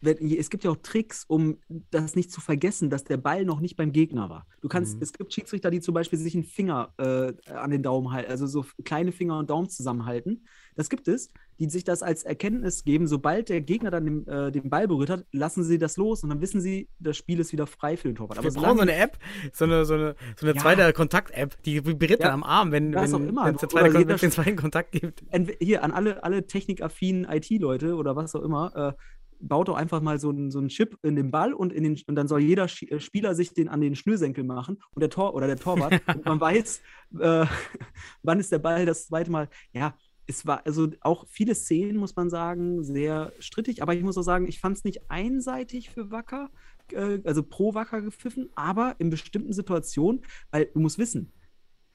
Es gibt ja auch Tricks, um das nicht zu vergessen, dass der Ball noch nicht beim Gegner war. Du kannst, Mhm. es gibt Schiedsrichter, die zum Beispiel sich einen Finger äh, an den Daumen halten, also so kleine Finger und Daumen zusammenhalten. Das gibt es, die sich das als Erkenntnis geben, sobald der Gegner dann den, äh, den Ball berührt hat, lassen sie das los und dann wissen sie, das Spiel ist wieder frei für den Torwart. Wir Aber brauchen so eine App, so eine, so eine, so eine Ja. zweite Kontakt-App, die vibriert Ja, dann am Arm, wenn es der zweite, Kon- den zweiten Kontakt gibt. hier an alle, alle technikaffinen IT-Leute oder was auch immer, äh, baut doch einfach mal so einen so einen Chip in den Ball und, in den, und dann soll jeder Sch- äh, Spieler sich den an den Schnürsenkel machen und der Tor oder der Torwart und man weiß, äh, wann ist der Ball das zweite Mal. Ja, es war also auch viele Szenen, muss man sagen, sehr strittig, aber ich muss auch sagen, ich fand es nicht einseitig für Wacker, äh, also pro Wacker gepfiffen, aber in bestimmten Situationen, weil du musst wissen,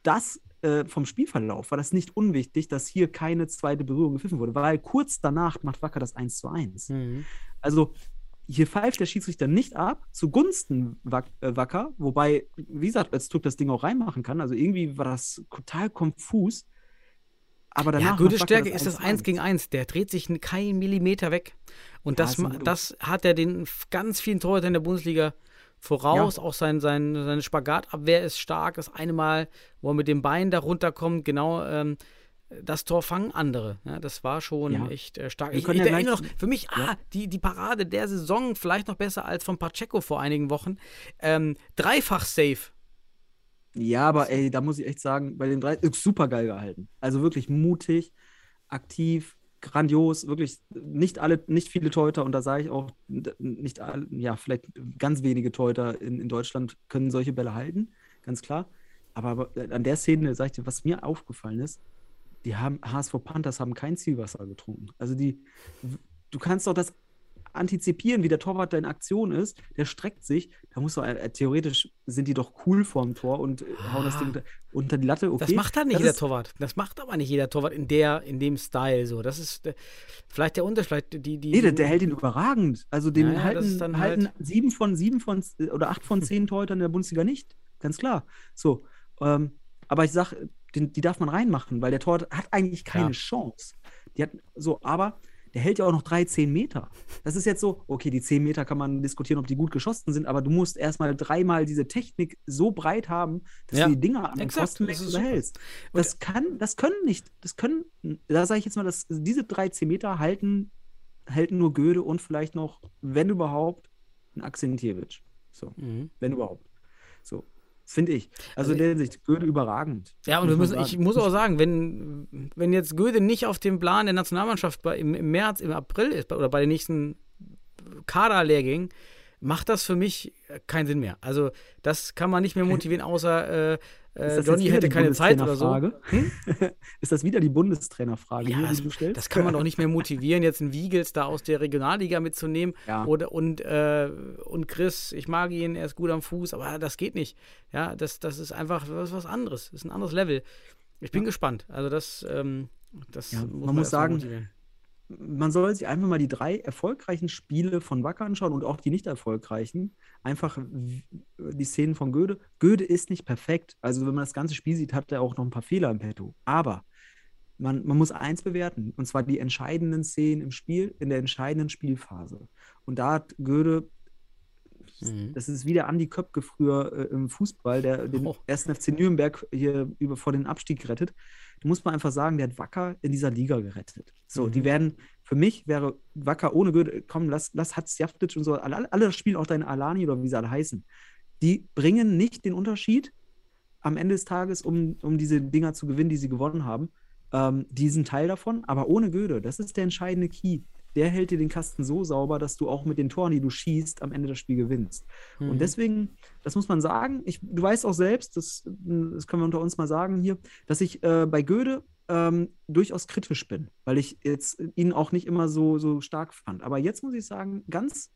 das äh, vom Spielverlauf war das nicht unwichtig, dass hier keine zweite Berührung gepfiffen wurde, weil kurz danach macht Wacker das 1 zu 1. Mhm. Also hier pfeift der Schiedsrichter nicht ab, zugunsten Wack, äh, Wacker, wobei, wie gesagt, Öztürk das Ding auch reinmachen kann. Also irgendwie war das total konfus. Aber danach Ja, Wacker Stärke ist das 1 zu 1 gegen 1. Der dreht sich keinen Millimeter weg. Und Ja, das, das hat er den ganz vielen Torhütern in der Bundesliga voraus. Auch sein, sein, seine Spagatabwehr ist stark. Das eine Mal, wo er mit dem Bein da runterkommt, genau ähm, das Tor fangen andere. Ja, das war schon Ja. echt äh, stark. Wir Ich, ich ja erinnere noch, für mich, ah, die, die Parade der Saison, vielleicht noch besser als von Pacheco vor einigen Wochen. Ähm, dreifach safe. Ja, aber ey, da muss ich echt sagen, bei den drei ist super geil gehalten. Also wirklich mutig, aktiv, grandios, wirklich nicht alle, nicht viele Torhüter und da sage ich auch, nicht alle, ja, vielleicht ganz wenige Torhüter in, in Deutschland können solche Bälle halten, ganz klar. Aber, aber an der Szene, sag ich dir, was mir aufgefallen ist, die haben, HSV Panthers haben kein Zielwasser getrunken. Also die, du kannst doch das antizipieren, wie der Torwart da in Aktion ist, der streckt sich, da muss doch, äh, theoretisch sind die doch cool vorm Tor und äh, hauen das Ding unter, unter die Latte, okay. Das macht dann nicht Das jeder Torwart. Das macht aber nicht jeder Torwart in der, in dem Style so. Das ist äh, vielleicht der Unterschied. Die, die, Nee, der, der hält ihn überragend. Also den Ja, halten, halten halt- sieben von sieben von oder acht von zehn Torhütern in der Bundesliga nicht. Ganz klar. So. Ähm, aber ich sag, den, die darf man reinmachen, weil der Torwart hat eigentlich keine Ja. Chance. Die hat so, aber der hält ja auch noch drei, zehn Meter. Das ist jetzt so, okay, die zehn Meter kann man diskutieren, ob die gut geschossen sind, aber du musst erstmal dreimal diese Technik so breit haben, dass Ja, du die Dinger an den Pfosten behältst. Das kann, das können nicht, das können, da sage ich jetzt mal, dass diese drei, zehn Meter halten, halten nur Göde und vielleicht noch, wenn überhaupt, ein Akzentjewitsch. So, Mhm. wenn überhaupt. So, finde ich. Also, Also in der Hinsicht, Göde überragend. Ja, und müssen, ich muss auch sagen, wenn, wenn jetzt Göde nicht auf dem Plan der Nationalmannschaft bei, im, im März, im April ist oder bei den nächsten Kaderlehrgängen, macht das für mich keinen Sinn mehr. Also das kann man nicht mehr motivieren, außer äh, äh, Johnny hätte keine Zeit oder so. Bundestrainerfrage? ist das wieder die Bundestrainerfrage, Ja, das, das kann man doch nicht mehr motivieren, jetzt einen Wiegels da aus der Regionalliga mitzunehmen. Ja. Oder, und, äh, und Chris, ich mag ihn, er ist gut am Fuß, aber das geht nicht. Ja, das, das ist einfach was, was anderes. Das ist ein anderes Level. Ich bin gespannt. Also das, ähm, das Ja, muss man man, muss sagen, motivieren. Man soll sich einfach mal die drei erfolgreichen Spiele von Wacker anschauen und auch die nicht erfolgreichen. Einfach die Szenen von Göde. Göde ist nicht perfekt. Also, wenn man das ganze Spiel sieht, hat er auch noch ein paar Fehler im Petto. Aber man, man muss eins bewerten, und zwar die entscheidenden Szenen im Spiel, in der entscheidenden Spielphase. Und da hat Göde, Mhm. das ist wie der Andi Köpke früher äh, im Fußball, der den Oh. ersten FC Nürnberg hier über, vor den Abstieg gerettet. Da muss man einfach sagen, der hat Wacker in dieser Liga gerettet. So, die werden, für mich wäre Wacker ohne Goethe, komm, lass, lass Hatzjaftic und so, alle, alle spielen auch deine Alani oder wie sie alle heißen. Die bringen nicht den Unterschied am Ende des Tages, um, um diese Dinger zu gewinnen, die sie gewonnen haben. Ähm, die sind Teil davon, aber ohne Goethe, das ist der entscheidende Key. Der hält dir den Kasten so sauber, dass du auch mit den Toren, die du schießt, am Ende das Spiel gewinnst. Mhm. Und deswegen, das muss man sagen, ich, du weißt auch selbst, das, das können wir unter uns mal sagen hier, dass ich äh, bei Goethe ähm, durchaus kritisch bin, weil ich jetzt ihn auch nicht immer so, so stark fand. Aber jetzt muss ich sagen, ganz,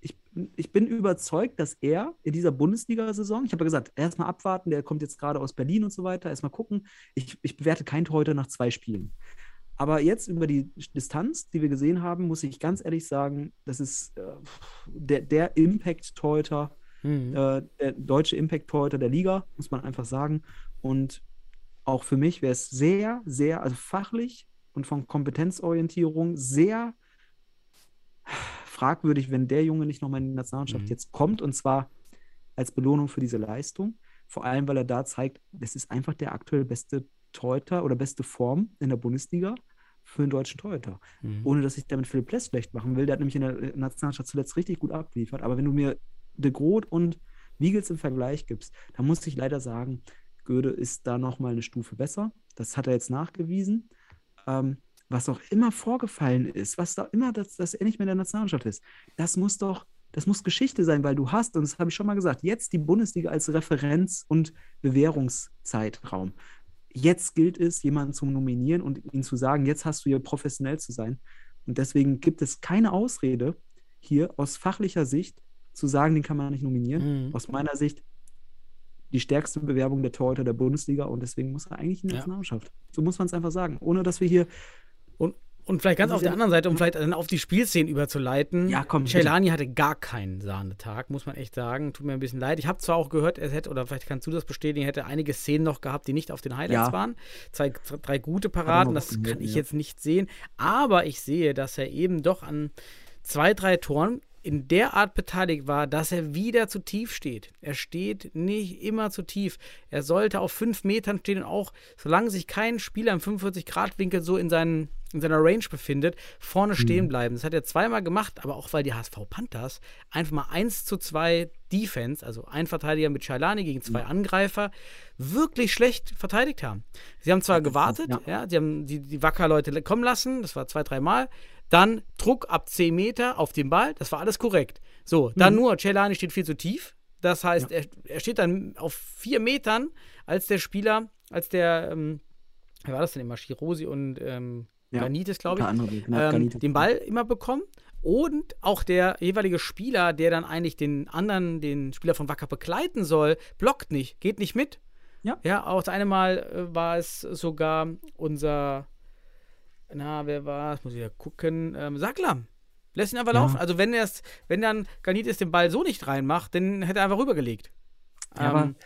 ich, ich bin überzeugt, dass er in dieser Bundesliga-Saison, ich habe ja gesagt, erstmal abwarten, der kommt jetzt gerade aus Berlin und so weiter, erstmal gucken. Ich, ich bewerte keinen Torhüter nach zwei Spielen. Aber jetzt über die Distanz, die wir gesehen haben, muss ich ganz ehrlich sagen, das ist äh, der, der Impact-Torhüter, Mhm. äh, der deutsche Impact-Torhüter der Liga, muss man einfach sagen. Und auch für mich wäre es sehr, sehr, also fachlich und von Kompetenzorientierung sehr fragwürdig, wenn der Junge nicht nochmal in die Nationalmannschaft Mhm. jetzt kommt und zwar als Belohnung für diese Leistung. Vor allem, weil er da zeigt, das ist einfach der aktuell beste Torhüter oder beste Form in der Bundesliga für einen deutschen Torhüter. Mhm. Ohne dass ich damit Philipp Pless schlecht machen will. Der hat nämlich in der Nationalmannschaft zuletzt richtig gut abgeliefert. Aber wenn du mir De Groot und Wiegels im Vergleich gibst, dann muss ich leider sagen, Göde ist da nochmal eine Stufe besser. Das hat er jetzt nachgewiesen. Ähm, was auch immer vorgefallen ist, was da immer, dass, dass er nicht mehr in der Nationalmannschaft ist, das muss doch, das muss Geschichte sein, weil du hast, und das habe ich schon mal gesagt, jetzt die Bundesliga als Referenz- und Bewährungszeitraum. Jetzt gilt es, jemanden zu nominieren und ihn zu sagen, jetzt hast du hier professionell zu sein. Und deswegen gibt es keine Ausrede, hier aus fachlicher Sicht zu sagen, den kann man nicht nominieren. Mhm. Aus meiner Sicht die stärkste Bewerbung der Torhüter der Bundesliga und deswegen muss er eigentlich in die Ja. Nationalmannschaft. So muss man es einfach sagen. Ohne dass wir hier Und, und vielleicht ganz auf der anderen Seite, um vielleicht dann auf die Spielszenen überzuleiten. Ja, komm. Celani hatte gar keinen Sahnetag, muss man echt sagen. Tut mir ein bisschen leid. Ich habe zwar auch gehört, er hätte, oder vielleicht kannst du das bestätigen, er hätte einige Szenen noch gehabt, die nicht auf den Highlights Ja. waren. Zwei, drei gute Paraden, das kann ich ja. jetzt nicht sehen. Aber ich sehe, dass er eben doch an zwei, drei Toren in der Art beteiligt war, dass er wieder zu tief steht. Er steht nicht immer zu tief. Er sollte auf fünf Metern stehen und auch, solange sich kein Spieler im 45-Grad-Winkel so in, seinen, in seiner Range befindet, vorne stehen bleiben. Das hat er zweimal gemacht, aber auch weil die HSV Panthers einfach mal 1 zu 2 Defense, also ein Verteidiger mit Shailani gegen zwei Angreifer, wirklich schlecht verteidigt haben. Sie haben zwar gewartet, ja. ja, sie haben die, die Wacker-Leute kommen lassen, das war zwei, dreimal. Dann Druck ab 10 Meter auf den Ball, das war alles korrekt. So, dann nur, Celani steht viel zu tief. Das heißt, er, er steht dann auf vier Metern, als der Spieler, als der, ähm, wer war das denn immer? Chirosi und ähm, Ja, Ganitis, glaube ich, genau, ähm, den Ball immer bekommen. Und auch der jeweilige Spieler, der dann eigentlich den anderen, den Spieler von Wacker begleiten soll, blockt nicht, geht nicht mit. Ja. Ja, auch das eine Mal äh, war es sogar unser, na, wer war es? Muss ich ja gucken. Ähm, Sackler. Lässt ihn einfach Ja. laufen. Also, wenn, er's, wenn dann Ganitis den Ball so nicht reinmacht, dann hätte er einfach rübergelegt. Ja, aber ähm,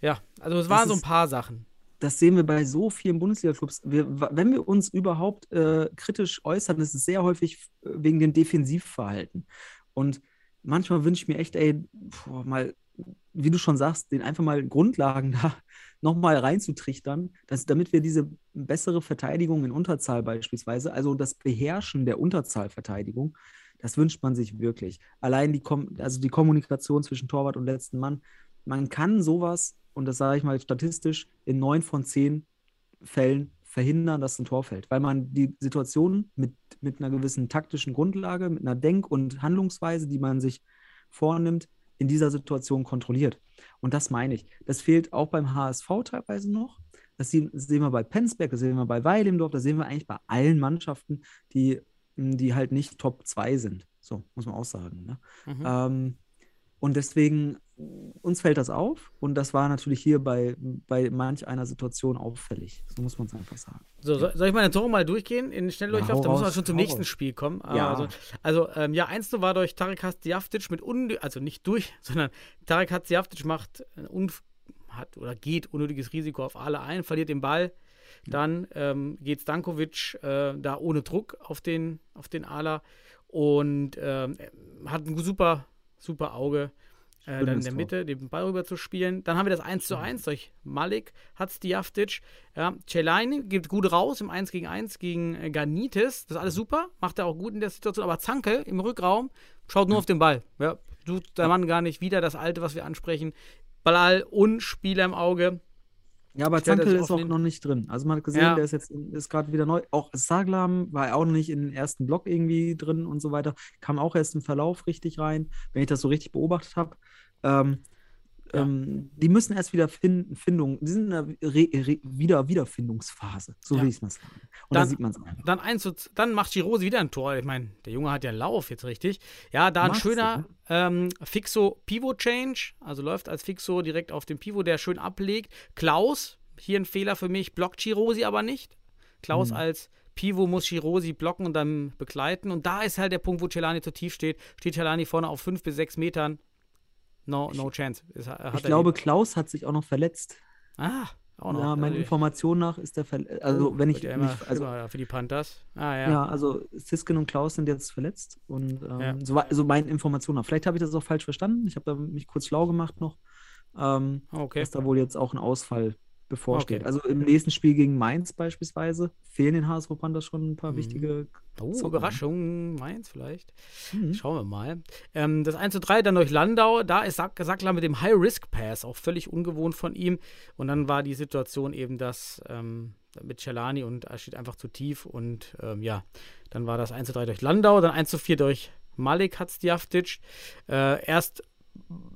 ja, also es waren so ein paar Sachen. Das sehen wir bei so vielen Bundesliga-Clubs. Wenn wir uns überhaupt äh, kritisch äußern, ist es sehr häufig äh, wegen dem Defensivverhalten. Und manchmal wünsche ich mir echt, ey, boah, mal, wie du schon sagst, den einfach mal Grundlagen da nochmal reinzutrichtern, dass, damit wir diese bessere Verteidigung in Unterzahl beispielsweise, also das Beherrschen der Unterzahlverteidigung, das wünscht man sich wirklich. Allein die, Kom also die Kommunikation zwischen Torwart und letzten Mann, man kann sowas, und das sage ich mal statistisch, in neun von zehn Fällen verhindern, dass ein Tor fällt, weil man die Situation mit, mit einer gewissen taktischen Grundlage, mit einer Denk- und Handlungsweise, die man sich vornimmt, in dieser Situation kontrolliert. Und das meine ich. Das fehlt auch beim HSV teilweise noch. Das sehen, wir bei Penzberg, das sehen wir bei Weilendorf, das sehen wir eigentlich bei allen Mannschaften, die, die halt nicht Top 2 sind. So, muss man auch sagen. Ne? Mhm. Ähm, und deswegen, uns fällt das auf. Und das war natürlich hier bei, bei manch einer Situation auffällig. So muss man es einfach sagen. So, soll ich meine Tore mal durchgehen in Schnelldurchlauf? Ja, da muss man schon zum nächsten raus. Spiel kommen. Ja. Also, also ähm, ja, 1 war durch Tarek Hatzjaftic mit un also nicht durch, sondern Tarek Hatzjaftic macht un hat oder geht unnötiges Risiko auf alle ein, verliert den Ball. Dann ähm, geht Stankovic äh, da ohne Druck auf den, auf den Ala und ähm, hat ein super super Auge, äh, dann in der Mitte den Ball rüber zu spielen. Dann haben wir das 1 zu 1 durch Malik, Hatzdiaftic. Ja, Celaini gibt gut raus im 1 gegen 1 gegen äh, Ganitis. Das ist alles super, macht er auch gut in der Situation. Aber Zanke im Rückraum schaut nur ja. auf den Ball. Ja, tut der Mann gar nicht wieder das Alte, was wir ansprechen. Ball und Spieler im Auge. Ja, aber Zankel ist auch noch nicht drin. Also man hat gesehen, ja. der ist jetzt ist gerade wieder neu. Auch Saglam war auch noch nicht in den ersten Block irgendwie drin und so weiter. Kam auch erst im Verlauf richtig rein, wenn ich das so richtig beobachtet habe. Ähm, ja. ähm, die müssen erst wieder finden, Findung, die sind in einer Re Re wieder Wiederfindungsphase, so ja. will ich es mal sagen. Und dann, da sieht man es dann, dann macht Girose wieder ein Tor. Ich meine, der Junge hat ja Lauf jetzt richtig. Ja, da ein schöner du, ne? ähm, Fixo Pivot Change, also läuft als Fixo direkt auf den Pivot, der schön ablegt. Klaus, hier ein Fehler für mich, blockt Girosi aber nicht. Klaus mhm. als Pivo muss Girosi blocken und dann begleiten. Und da ist halt der Punkt, wo Celani zu tief steht. Steht Celani vorne auf fünf bis sechs Metern, No, no chance. Ist, ich glaube, eben. Klaus hat sich auch noch verletzt. Ah, auch noch. Ja, meiner also Information nach ist der verletzt. Also, oh, wenn ich. Mich, also, für die Panthers. Ah, ja. Ja, also Siskin und Klaus sind jetzt verletzt. Und ähm, ja. so, so meine Informationen nach. Vielleicht habe ich das auch falsch verstanden. Ich habe mich kurz schlau gemacht noch. Ähm, okay. Dass da wohl jetzt auch ein Ausfall bevorsteht. Okay. Also im nächsten Spiel gegen Mainz beispielsweise fehlen den HSV Panthers schon ein paar mhm. wichtige. Oh, Zocken. Überraschung, Mainz vielleicht. Mhm. Schauen wir mal. Ähm, das 1 zu 3 dann durch Landau, da ist Sack Sackler mit dem High-Risk-Pass, auch völlig ungewohnt von ihm. Und dann war die Situation eben, dass ähm, mit Celani und er steht einfach zu tief. Und ähm, ja, dann war das 1 zu 3 durch Landau, dann 1 zu 4 durch Malik Hatzdiaftic. Äh, erst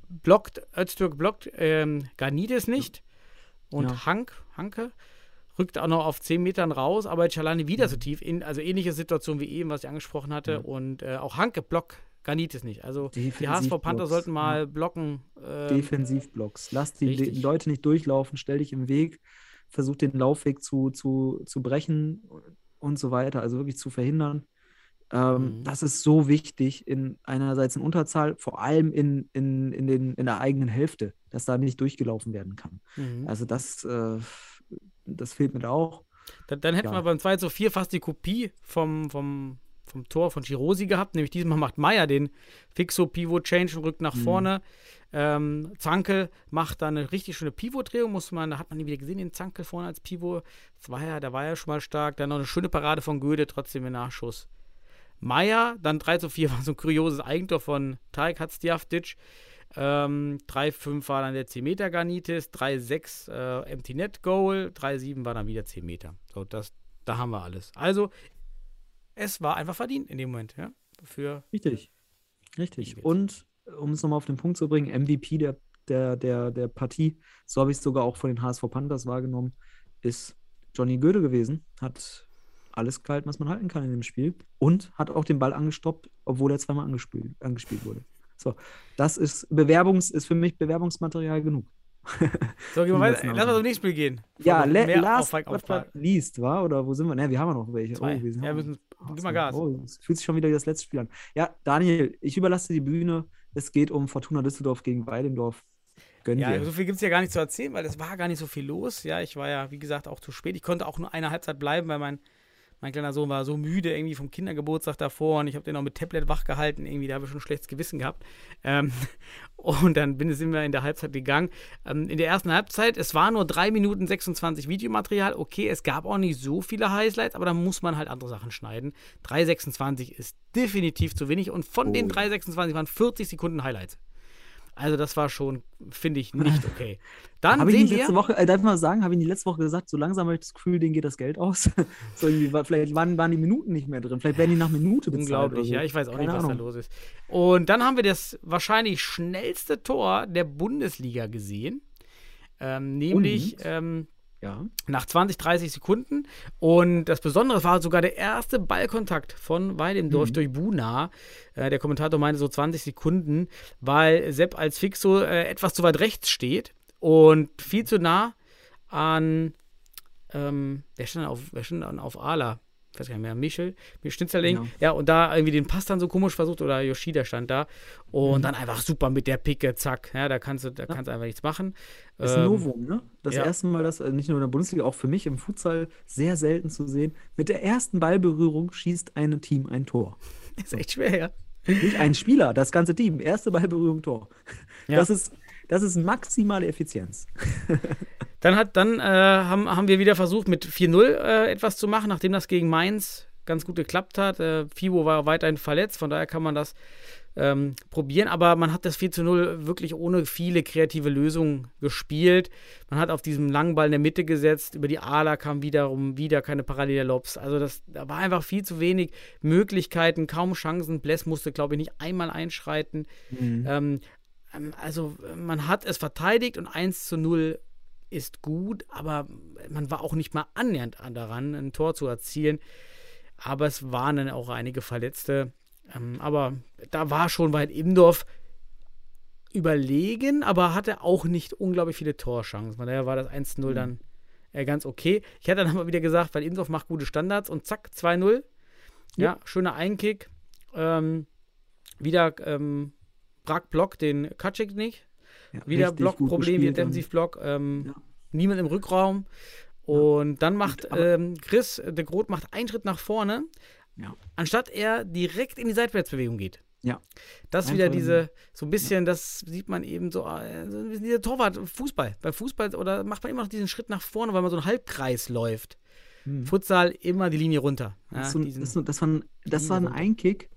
blockt, Öztürk blockt ähm, Garnides nicht. Und ja. Hank, Hanke rückt auch noch auf 10 Metern raus, aber Chalani wieder mhm. so tief. In, also ähnliche Situation wie eben, was ich angesprochen hatte. Mhm. Und äh, auch Hanke blockt Ganitis nicht. Also die HSV Panther sollten mal ja. blocken. Äh, Defensivblocks. Lass die, die, Leute nicht durchlaufen, stell dich im Weg, versuch den Laufweg zu, zu, zu brechen und so weiter. Also wirklich zu verhindern. Ähm, mhm. Das ist so wichtig in einerseits in Unterzahl, vor allem in, in, in, den, in der eigenen Hälfte, dass da nicht durchgelaufen werden kann. Mhm. Also das, äh, das fehlt mir da auch. Dann, dann hätten ja. wir beim 2 zu 4 fast die Kopie vom, vom, vom Tor von Girosi gehabt, nämlich diesmal macht Meier den Fixo-Pivot-Change und rückt nach mhm. vorne. Ähm, Zankel macht da eine richtig schöne Pivot-Drehung, muss man, da hat man ihn wieder gesehen, den Zankel vorne als Pivot. Das war ja, da war ja schon mal stark. Dann noch eine schöne Parade von Göde, trotzdem im Nachschuss. Meier, dann 3 zu 4 war so ein kurioses Eigentor von Tarik Hatzdiaftic. Ähm, 3-5 war dann der 10 Meter Garnitis, 3-6 äh, Empty Net Goal, 3-7 war dann wieder 10 Meter. So, das, da haben wir alles. Also, es war einfach verdient in dem Moment, ja. Für Richtig. Richtig. Und um es nochmal auf den Punkt zu bringen, MVP der, der, der, der Partie, so habe ich es sogar auch von den HSV Panthers wahrgenommen, ist Johnny Göde gewesen. Hat alles gehalten, was man halten kann in dem Spiel. Und hat auch den Ball angestoppt, obwohl er zweimal angespielt, angespielt wurde. So, das ist Bewerbungs, ist für mich Bewerbungsmaterial genug. So, gehen wir weiter. Lass mal zum nächsten Spiel gehen. Ja, last liest, war? Oder wo sind wir? Ne, wir haben noch welche. Zwei. Oh, wir ja, müssen, gib mal Gas. Oh, es fühlt sich schon wieder wie das letzte Spiel an. Ja, Daniel, ich überlasse die Bühne. Es geht um Fortuna Düsseldorf gegen Weidendorf. Gönn Ja, dir. so viel gibt es ja gar nicht zu erzählen, weil es war gar nicht so viel los. Ja, ich war ja, wie gesagt, auch zu spät. Ich konnte auch nur eine Halbzeit bleiben, weil mein, mein kleiner Sohn war so müde irgendwie vom Kindergeburtstag davor und ich habe den noch mit Tablet wach gehalten. Irgendwie, da habe ich schon ein schlechtes Gewissen gehabt. Ähm, und dann bin, sind wir in der Halbzeit gegangen. Ähm, in der ersten Halbzeit, es war nur 3 Minuten 26 Videomaterial. Okay, es gab auch nicht so viele Highlights, aber da muss man halt andere Sachen schneiden. 3,26 ist definitiv zu wenig und von den Oh. 3,26 waren 40 Sekunden Highlights. Also das war schon, finde ich, nicht okay. Dann Habe ich sehen nicht letzte wir, Woche, äh, darf ich mal sagen, habe ich nicht letzte Woche gesagt, so langsam habe ich das Gefühl, denen geht das Geld aus. so irgendwie, war- vielleicht waren, waren die Minuten nicht mehr drin. Vielleicht werden die nach Minute bezahlt. unglaublich, so. ja, ich weiß auch Keine nicht, was da Ahnung. los ist. Und dann haben wir das wahrscheinlich schnellste Tor der Bundesliga gesehen. Ähm, nämlich ähm, Ja. nach 20, 30 Sekunden. Und das Besondere war sogar der erste Ballkontakt von Weidemdorf Mhm. durch Buna. Äh, der Kommentator meinte so 20 Sekunden, weil Sepp als Fixo äh, etwas zu weit rechts steht und viel zu nah an, ähm, wer stand auf, wer stand auf Ala? Ich weiß gar nicht mehr, Michel, Michel Schnitzerling. Ja. Ja. und da irgendwie den Pass dann so komisch versucht oder Yoshida stand da. Und Mhm. dann einfach super mit der Picke, zack. Ja, da kannst du, da kannst du einfach nichts machen. Das ist ein Ähm, Novum, ne? Das ja. erste Mal, das äh, nicht nur in der Bundesliga, auch für mich im Futsal sehr selten zu sehen. Mit der ersten Ballberührung schießt ein Team ein Tor. Ist echt schwer, ja. Nicht ein Spieler, das ganze Team. Erste Ballberührung, Tor. Ja. Das, ist, das ist maximale Effizienz. Dann, hat, dann äh, haben, haben wir wieder versucht, mit 4-0 äh, etwas zu machen, nachdem das gegen Mainz ganz gut geklappt hat. Äh, Fibo war weiterhin verletzt, von daher kann man das ähm, probieren. Aber man hat das 4 0 wirklich ohne viele kreative Lösungen gespielt. Man hat auf diesem langen Ball in der Mitte gesetzt. Über die Ala kam wiederum wieder keine Parallellops. Also das, da war einfach viel zu wenig Möglichkeiten, kaum Chancen. Bless musste, glaube ich, nicht einmal einschreiten. Mhm. Ähm, ähm, also man hat es verteidigt und 1 zu 0 ist gut, aber man war auch nicht mal annähernd an daran, ein Tor zu erzielen. Aber es waren dann auch einige Verletzte. Ähm, aber da war schon weit Imdorf überlegen, aber hatte auch nicht unglaublich viele Torchancen. Von daher war das 1-0 dann äh, ganz okay. Ich hätte dann aber wieder gesagt, weil Imdorf macht gute Standards und zack, 2-0. Ja, schöner Einkick. Ähm, wieder ähm, Brack Block den Kaczek nicht. Ja, Wieder Blockproblem, wieder Defensivblock. Ähm, Ja. Niemand im Rückraum. Und dann macht ähm, Chris de Groot macht einen Schritt nach vorne, Ja. anstatt er direkt in die Seitwärtsbewegung geht. Ja. Das ist wieder Einfach- diese, so ein bisschen, das sieht man eben so, äh, so dieser Torwart, Fußball. Bei Fußball oder macht man immer noch diesen Schritt nach vorne, weil man so einen Halbkreis läuft. Hm. Futsal immer die Linie runter. Ja, Das, so ein, das, so- das, war ein, das war ein. Einkick,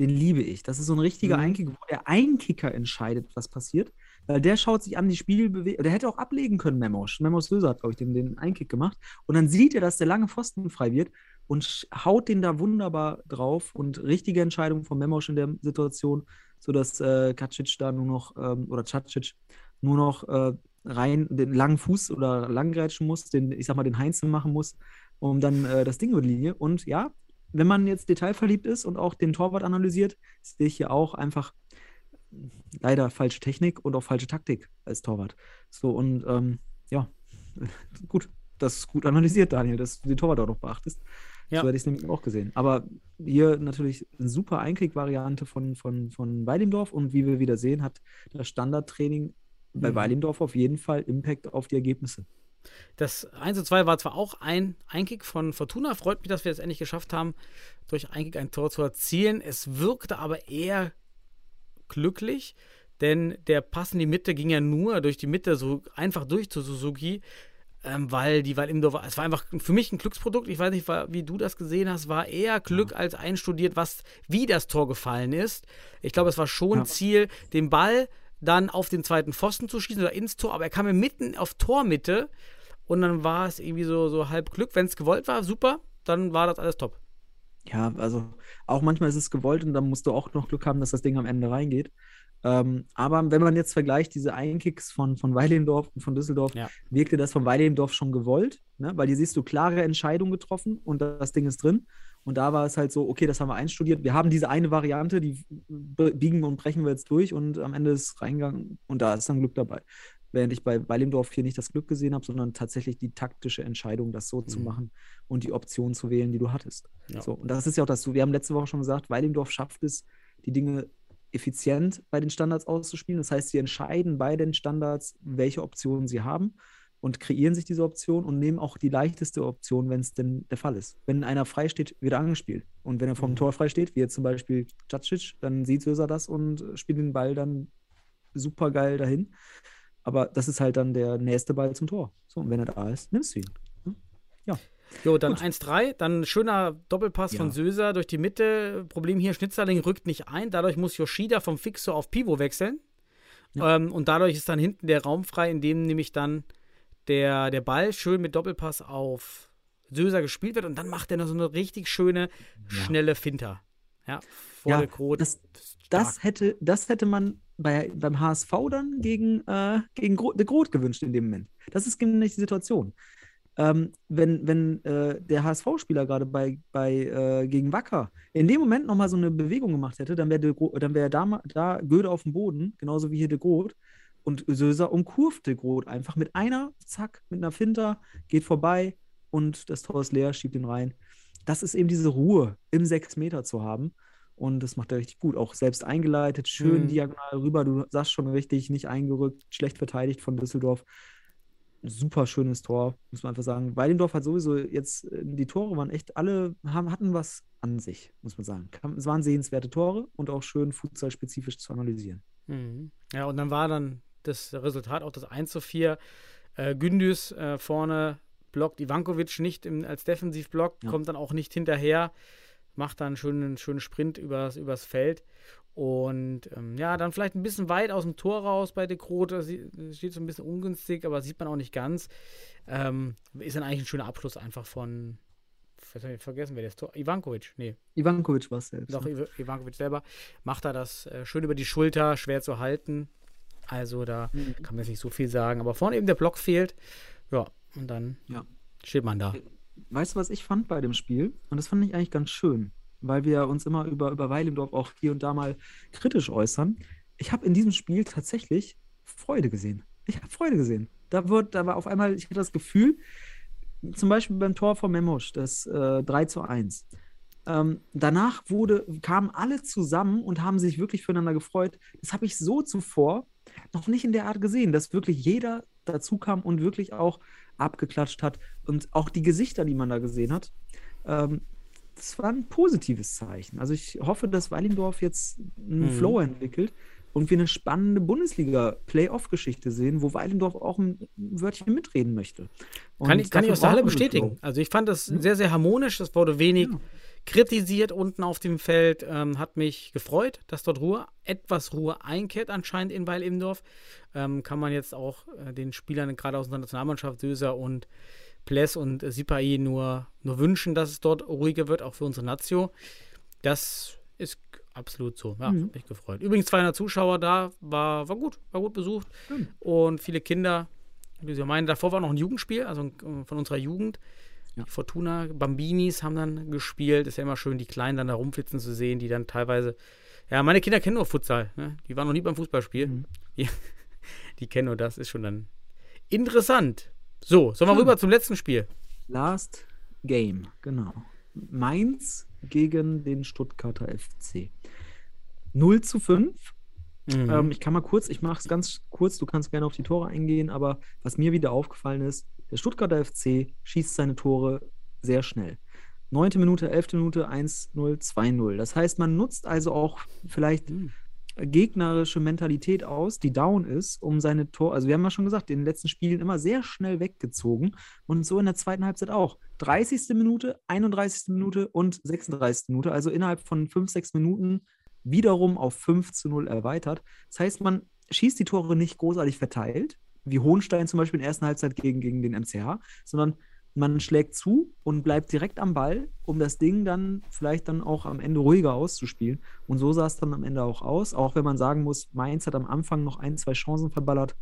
den liebe ich. Das ist so ein richtiger Mhm. Einkick, wo der Einkicker entscheidet, was passiert. Weil der schaut sich an die Spielbewegung. Der hätte auch ablegen können, Memos. Memos Löser hat, glaube ich, den, den Einkick gemacht. Und dann sieht er, dass der lange Pfosten frei wird und haut den da wunderbar drauf. Und richtige Entscheidung von Memos in der Situation, sodass äh, Kacic da nur noch, ähm, oder Cacic, nur noch äh, rein den langen Fuß oder langgrätschen muss, den, ich sag mal, den Heinzen machen muss, um dann äh, das Ding über die Linie. Und ja, wenn man jetzt detailverliebt ist und auch den Torwart analysiert, sehe ich hier auch einfach leider falsche Technik und auch falsche Taktik als Torwart. So und ähm, ja, gut, das ist gut analysiert, Daniel, dass du den Torwart auch noch beachtest. Ja. So hätte ich es nämlich auch gesehen. Aber hier natürlich eine super Einkrieg-Variante von, von, von Weidemdorf und wie wir wieder sehen, hat das Standardtraining bei Mhm. Weidemdorf auf jeden Fall Impact auf die Ergebnisse. Das 1 zu 2 war zwar auch ein Einkick von Fortuna, freut mich, dass wir es endlich geschafft haben, durch Einkick ein Tor zu erzielen. Es wirkte aber eher glücklich, denn der Pass in die Mitte ging ja nur durch die Mitte so einfach durch zu Suzuki, ähm, weil die weil Imdorf, es war einfach für mich ein Glücksprodukt. Ich weiß nicht, war, wie du das gesehen hast, war eher Glück als einstudiert, was wie das Tor gefallen ist. Ich glaube, es war schon Ja. Ziel, den Ball dann auf den zweiten Pfosten zu schießen oder ins Tor, aber er kam mir mitten auf Tormitte und dann war es irgendwie so, so halb Glück. Wenn es gewollt war, super, dann war das alles top. Ja, also auch manchmal ist es gewollt und dann musst du auch noch Glück haben, dass das Ding am Ende reingeht. Ähm, aber wenn man jetzt vergleicht, diese Einkicks von, von Weilendorf und von Düsseldorf, Ja. wirkte das von Weilendorf schon gewollt, ne? weil hier siehst du klare Entscheidungen getroffen und das Ding ist drin. Und da war es halt so, okay, das haben wir einstudiert. Wir haben diese eine Variante, die biegen und brechen wir jetzt durch und am Ende ist reingegangen und da ist dann Glück dabei. Während ich bei Weilendorf hier nicht das Glück gesehen habe, sondern tatsächlich die taktische Entscheidung, das so zu Mhm. machen und die Option zu wählen, die du hattest. Ja. So, und das ist ja auch das, wir haben letzte Woche schon gesagt, Weilendorf schafft es, die Dinge effizient bei den Standards auszuspielen. Das heißt, sie entscheiden bei den Standards, welche Optionen sie haben und kreieren sich diese Option und nehmen auch die leichteste Option, wenn es denn der Fall ist. Wenn einer frei steht, wird er angespielt. Und wenn er vom Mhm. Tor frei steht, wie jetzt zum Beispiel Cacic, dann sieht Söser das und spielt den Ball dann super geil dahin. Aber das ist halt dann der nächste Ball zum Tor. So, und wenn er da ist, nimmst du ihn. Jo, dann Gut. 1-3, dann ein schöner Doppelpass Ja. von Söser durch die Mitte. Problem hier, Schnitzerling rückt nicht ein. Dadurch muss Yoshida vom Fixo auf Pivo wechseln. Ähm, und dadurch ist dann hinten der Raum frei, in dem nämlich dann der, der Ball schön mit Doppelpass auf Söser gespielt wird. Und dann macht er noch so eine richtig schöne, schnelle Finter. Ja, volle Ja, Krot. das, Stark. das, hätte, das hätte man bei, beim HSV dann gegen, äh, gegen Gro de Groot gewünscht in dem Moment. Das ist genau die Situation. Ähm, wenn wenn äh, der HSV-Spieler gerade bei, bei äh, gegen Wacker in dem Moment nochmal so eine Bewegung gemacht hätte, dann wäre dann wär da, da Göde auf dem Boden, genauso wie hier de Groot. Und Söser umkurvt de Groot einfach mit einer, zack, mit einer Finter, geht vorbei und das Tor ist leer, schiebt ihn rein. Das ist eben diese Ruhe im 6 Meter zu haben. Und das macht er richtig gut. Auch selbst eingeleitet, schön Mhm. diagonal rüber. Du sagst schon richtig, nicht eingerückt, schlecht verteidigt von Düsseldorf. Super schönes Tor, muss man einfach sagen. Weilendorf hat sowieso jetzt, äh, die Tore waren echt alle, haben, hatten was an sich, muss man sagen. Es waren sehenswerte Tore und auch schön futsal-spezifisch zu analysieren. Mhm. Ja, und dann war dann das Resultat auch das 1 zu 4. Äh, Gündüz äh, vorne blockt Ivankovic nicht im, als Defensivblock, Ja. kommt dann auch nicht hinterher, macht dann einen schönen, schönen Sprint übers, übers Feld. Und ähm, ja, dann vielleicht ein bisschen weit aus dem Tor raus bei De das steht so ein bisschen ungünstig, aber sieht man auch nicht ganz. Ähm, ist dann eigentlich ein schöner Abschluss einfach von. Vergessen, wer das Tor? Ivankovic, nee. Ivankovic war es selbst. Doch, ne? Iv- Ivankovic selber macht er das äh, schön über die Schulter, schwer zu halten. Also da Mhm. kann man jetzt nicht so viel sagen. Aber vorne eben der Block fehlt. Ja, und dann Ja. steht man da. Weißt du, was ich fand bei dem Spiel? Und das fand ich eigentlich ganz schön, weil wir uns immer über, über Weilendorf auch hier und da mal kritisch äußern. Ich habe in diesem Spiel tatsächlich Freude gesehen. Ich habe Freude gesehen. Da, wird, da war auf einmal, ich hatte das Gefühl, zum Beispiel beim Tor von Memosch, das äh, 3 zu 1. Ähm, danach wurde, kamen alle zusammen und haben sich wirklich füreinander gefreut. Das habe ich so zuvor noch nicht in der Art gesehen, dass wirklich jeder dazu kam und wirklich auch abgeklatscht hat. Und auch die Gesichter, die man da gesehen hat, ähm, das war ein positives Zeichen. Also ich hoffe, dass Weilendorf jetzt einen Mhm. Flow entwickelt und wir eine spannende Bundesliga-Playoff-Geschichte sehen, wo Weilendorf auch ein Wörtchen mitreden möchte. Und Kann ich, kann ich aus der Halle bestätigen. Also ich fand das sehr, sehr harmonisch. Es wurde wenig Ja. Kritisiert unten auf dem Feld. Ähm, hat mich gefreut, dass dort Ruhe, etwas Ruhe einkehrt anscheinend in Weil-Imdorf. Ähm, kann man jetzt auch äh, den Spielern gerade aus unserer Nationalmannschaft, Söser und Pless und äh, Sipai nur, nur wünschen, dass es dort ruhiger wird, auch für unsere Nazio. Das ist absolut so. Ja, Mhm. hat mich gefreut. Übrigens 200 Zuschauer da, war, war gut, war gut besucht. Schön. Und viele Kinder, wie Sie meinen, davor war noch ein Jugendspiel, also äh, von unserer Jugend. Ja. Die Fortuna Bambinis haben dann gespielt. Ist ja immer schön, die Kleinen dann da rumflitzen zu sehen, die dann teilweise. Ja, meine Kinder kennen nur Futsal. Ne? Die waren noch nie beim Fußballspiel. Mhm. Die, die kennen nur das, ist schon dann interessant. So, sollen wir Schön. rüber zum letzten Spiel? Last Game, genau. Mainz gegen den Stuttgarter FC. 0 zu 5. Mhm. Ähm, ich kann mal kurz, ich mache es ganz kurz, du kannst gerne auf die Tore eingehen, aber was mir wieder aufgefallen ist, der Stuttgarter FC schießt seine Tore sehr schnell. Neunte Minute, elfte Minute, 1-0, 2-0. Das heißt, man nutzt also auch vielleicht Mhm. gegnerische Mentalität aus, die down ist, um seine Tor, also wir haben ja schon gesagt, in den letzten Spielen immer sehr schnell weggezogen und so in der zweiten Halbzeit auch. 30. Minute, 31. Minute und 36. Minute, also innerhalb von 5, 6 Minuten wiederum auf 5 zu 0 erweitert. Das heißt, man schießt die Tore nicht großartig verteilt, wie Hohenstein zum Beispiel in der ersten Halbzeit gegen, gegen den MCH, sondern man schlägt zu und bleibt direkt am Ball, um das Ding dann vielleicht dann auch am Ende ruhiger auszuspielen. Und so sah es dann am Ende auch aus, auch wenn man sagen muss, Mainz hat am Anfang noch ein, zwei Chancen verballert.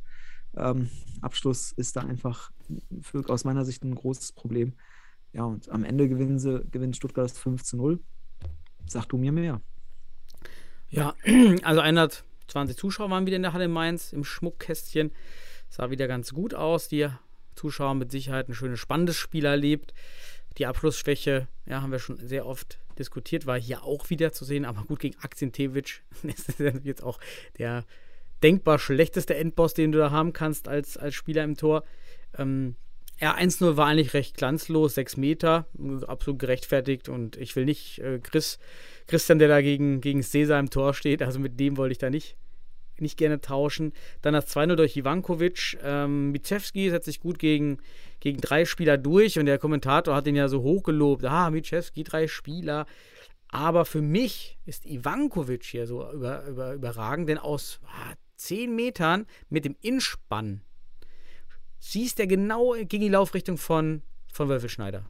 Ähm, Abschluss ist da einfach für, aus meiner Sicht ein großes Problem. Ja, und am Ende gewinnen sie, gewinnt Stuttgart das 5 zu 0. Sag du mir mehr. Ja, also 120 Zuschauer waren wieder in der Halle Mainz im Schmuckkästchen. Sah wieder ganz gut aus. Die Zuschauer mit Sicherheit ein schönes, spannendes Spiel erlebt. Die Abschlussschwäche, ja, haben wir schon sehr oft diskutiert, war hier auch wieder zu sehen, aber gut gegen Akzentewitsch ist jetzt auch der denkbar schlechteste Endboss, den du da haben kannst als, als Spieler im Tor. Ähm, ja, 1-0 war eigentlich recht glanzlos, 6 Meter, absolut gerechtfertigt und ich will nicht äh, Chris, Christian, der da gegen, gegen Cesar im Tor steht, also mit dem wollte ich da nicht, nicht gerne tauschen. Dann das 2-0 durch Ivankovic. Ähm, Mitschewski setzt sich gut gegen, gegen drei Spieler durch und der Kommentator hat ihn ja so hochgelobt. Ah, Mitschewski, drei Spieler. Aber für mich ist Ivankovic hier so über, über, überragend, denn aus ah, 10 Metern mit dem Inspann schießt er genau gegen die Laufrichtung von, von Wölfelschneider.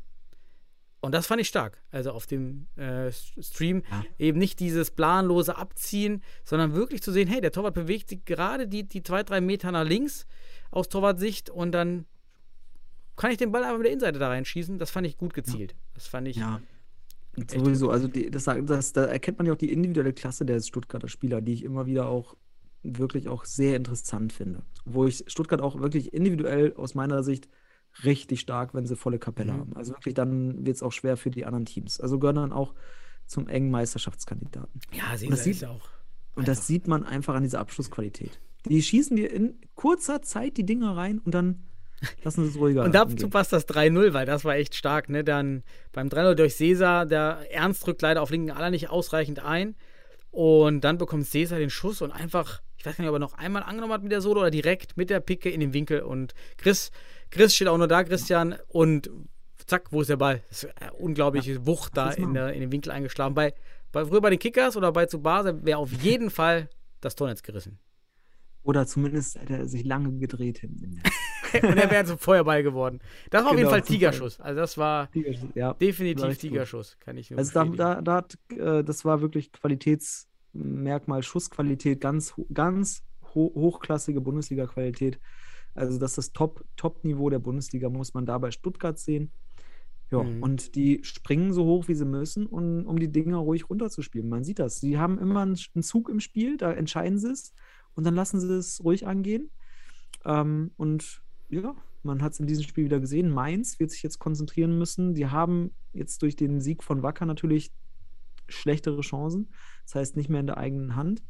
Und das fand ich stark. Also auf dem äh, Stream ja. eben nicht dieses planlose Abziehen, sondern wirklich zu sehen, hey, der Torwart bewegt sich gerade die, die zwei, drei Meter nach links aus Torwartsicht und dann kann ich den Ball einfach mit der Innenseite da reinschießen. Das fand ich gut gezielt. Ja. Das fand ich. Ja. Sowieso, also die, das, das, da erkennt man ja auch die individuelle Klasse der Stuttgarter Spieler, die ich immer wieder auch wirklich auch sehr interessant finde. Wo ich Stuttgart auch wirklich individuell aus meiner Sicht richtig stark, wenn sie volle Kapelle mhm. haben. Also wirklich, dann wird es auch schwer für die anderen Teams. Also gehören dann auch zum engen Meisterschaftskandidaten. Ja, sie ist auch. Und das sieht man einfach an dieser Abschlussqualität. Die schießen dir in kurzer Zeit die Dinger rein und dann lassen sie es ruhiger. und dazu passt das 3-0, weil das war echt stark. Ne? Dann beim 3-0 durch Cesar, der Ernst drückt leider auf linken Aller nicht ausreichend ein. Und dann bekommt Cesar den Schuss und einfach ich weiß gar nicht, ob er noch einmal angenommen hat mit der Solo oder direkt mit der Picke in den Winkel. Und Chris, Chris steht auch nur da, Christian. Und zack, wo ist der Ball? Das ist eine unglaubliche ja, Wucht da in, der, in, den Winkel eingeschlagen. Bei, bei, früher bei den Kickers oder bei Tsubasa wäre auf jeden Fall das Tornetz gerissen. Oder zumindest hätte er sich lange gedreht hinten. und er wäre zum Feuerball geworden. Das war genau, auf jeden genau, Fall Tigerschuss. Also das war ja, definitiv Tigerschuss. Kann ich nur Also da, da, da hat, äh, das war wirklich Qualitäts- Merkmal Schussqualität, ganz, ganz ho hochklassige Bundesliga-Qualität. Also das ist das Top, Top-Niveau der Bundesliga, muss man da bei Stuttgart sehen. Ja, mhm. und die springen so hoch, wie sie müssen, um, um die Dinger ruhig runterzuspielen. Man sieht das. Sie haben immer einen Zug im Spiel, da entscheiden sie es und dann lassen sie es ruhig angehen. Ähm, und ja, man hat es in diesem Spiel wieder gesehen. Mainz wird sich jetzt konzentrieren müssen. Die haben jetzt durch den Sieg von Wacker natürlich schlechtere Chancen. Das heißt, nicht mehr in der eigenen Hand.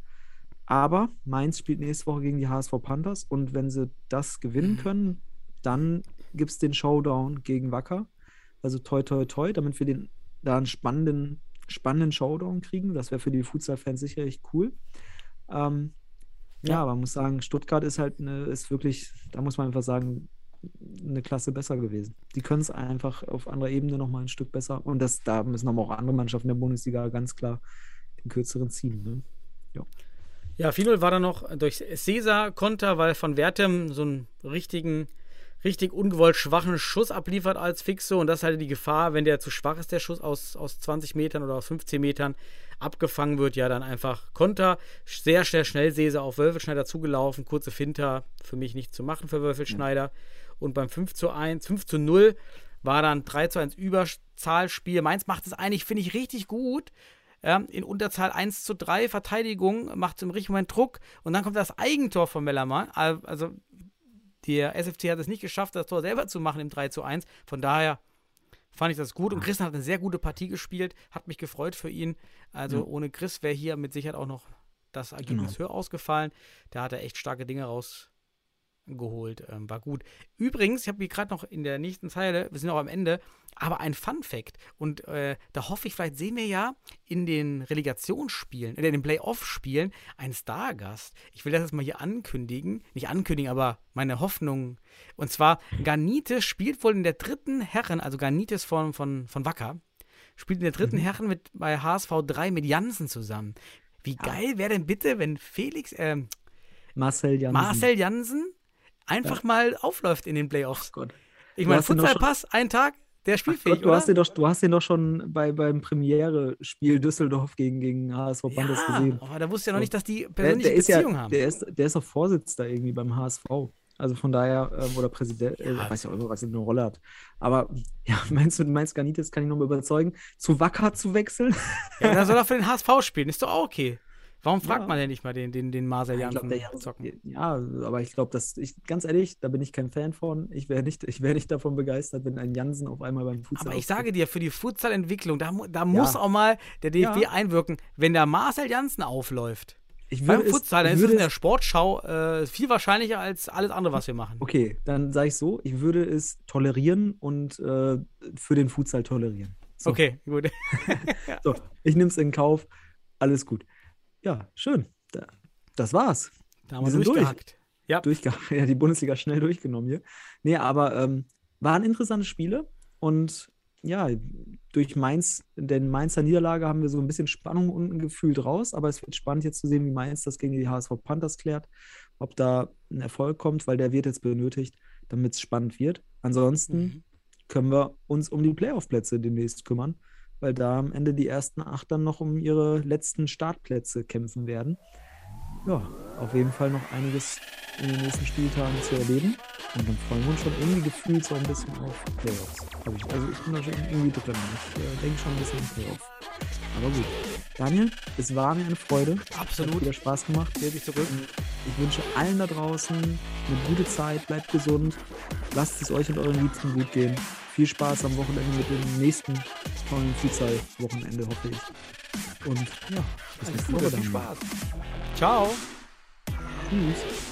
Aber Mainz spielt nächste Woche gegen die HSV Panthers und wenn sie das gewinnen mhm. können, dann gibt es den Showdown gegen Wacker. Also toi, toi, toi, damit wir den, da einen spannenden, spannenden Showdown kriegen. Das wäre für die Futsal-Fans sicherlich cool. Ähm, ja. aber man muss sagen, Stuttgart ist halt eine, ist wirklich, da muss man einfach sagen, eine Klasse besser gewesen. Die können es einfach auf anderer Ebene nochmal ein Stück besser. Und das, da müssen aber auch andere Mannschaften der Bundesliga ganz klar den kürzeren ziehen. Ne? Ja. Ja, 4 war dann noch durch Cesar Konter, weil von Wertem so einen richtigen, richtig ungewollt schwachen Schuss abliefert als Fixo. Und das ist halt die Gefahr, wenn der zu schwach ist, der Schuss aus, aus 20 Metern oder aus 15 Metern abgefangen wird, ja dann einfach Konter. Sehr, sehr schnell Cesar auf Wölfelschneider zugelaufen. Kurze Finter, für mich nicht zu machen für Wölfelschneider. Ja. Und beim 5 zu 1, 5 zu 0 war dann 3 zu 1 Überzahlspiel. Mainz macht es eigentlich, finde ich, richtig gut ja, in Unterzahl 1 zu 3, Verteidigung, macht im richtigen Moment Druck und dann kommt das Eigentor von Mellermann. Also der SFC hat es nicht geschafft, das Tor selber zu machen im 3 zu 1. Von daher fand ich das gut. Und Christian hat eine sehr gute Partie gespielt, hat mich gefreut für ihn. Also ja. ohne Chris wäre hier mit Sicherheit auch noch das Ergebnis genau. höher ausgefallen. Da hat er echt starke Dinge raus, geholt. Ähm, war gut. Übrigens, ich habe hier gerade noch in der nächsten Zeile, wir sind auch am Ende, aber ein Fun Fact. Und äh, da hoffe ich, vielleicht sehen wir ja in den Relegationsspielen, in den Playoff-Spielen einen Stargast. Ich will das jetzt mal hier ankündigen. Nicht ankündigen, aber meine Hoffnung. Und zwar, Garnites spielt wohl in der dritten Herren, also Garnites von, von, von Wacker, spielt in der dritten mhm. Herren mit, bei HSV 3 mit Jansen zusammen. Wie ja. geil wäre denn bitte, wenn Felix, äh, Marcel Jansen. Marcel Jansen einfach ja. mal aufläuft in den Playoffs. Oh Gott. Ich meine, Futsal-Pass, ein Tag, der spielfähig, Gott, du, Hast den doch, du hast den doch schon bei, beim Premiere-Spiel Düsseldorf gegen, gegen HSV Bandes ja, gesehen. Oh, da wusste ja noch nicht, dass die persönliche der, der Beziehung ja, haben. Der ist, der ist auch Vorsitzender irgendwie beim HSV. Also von daher, ähm, oder Präsident, äh, ja. äh, weiß ja auch immer, was er eine Rolle hat. Aber ja, meinst du, meinst Ganitis kann ich noch mal überzeugen, zu Wacker zu wechseln? Ja, dann soll er für den HSV spielen, ist doch auch okay. Warum fragt Ja. man denn nicht mal den, den, den Marcel Jansen, zocken? ja, aber ich glaube, dass ich ganz ehrlich, da bin ich kein Fan von. Ich wäre nicht, ich wäre nicht davon begeistert, wenn ein Jansen auf einmal beim Futsal. Aber ich sage dir, für die Futsal-Entwicklung, da, da muss auch mal der DFB Ja. einwirken, wenn der Marcel Janssen aufläuft. ich Beim würde es- Futsal, dann ist es in der Sportschau äh, viel wahrscheinlicher als alles andere, was wir machen. Okay, dann sage ich so, ich würde es tolerieren und äh, für den Futsal tolerieren. So, Okay, gut. So, ich nehme es in Kauf. Alles gut. Ja, schön. Da, das war's. Da haben Wir wir sind durch. durchgehackt. Ja, Durchge ja, die Bundesliga schnell durchgenommen hier. Nee, aber ähm, waren interessante Spiele und ja, durch Mainz, denn Mainzer Niederlage haben wir so ein bisschen Spannung unten gefühlt raus, aber es wird spannend jetzt zu sehen, wie Mainz das gegen die HSV Panthers klärt, ob da ein Erfolg kommt, weil der wird jetzt benötigt, damit es spannend wird. Ansonsten Mhm. können wir uns um die Playoff-Plätze demnächst kümmern, weil da am Ende die ersten acht dann noch um ihre letzten Startplätze kämpfen werden. Ja, auf jeden Fall noch einiges in den nächsten Spieltagen zu erleben. Und dann freuen wir uns schon irgendwie gefühlt so ein bisschen auf Playoffs. Also ich bin da schon irgendwie drin. Ich äh, denke schon ein bisschen an Playoff. Aber gut. Daniel, es war mir eine Freude. Hat absolut. wieder Spaß gemacht. Gebe ich zurück. Ich wünsche allen da draußen eine gute Zeit, bleibt gesund, lasst es euch und euren Liebsten gut gehen. Viel Spaß am Wochenende mit dem nächsten tollen Futsal-Wochenende, hoffe ich. Und ja, bis nächste Woche viel. Spaß. Ciao. Tschüss.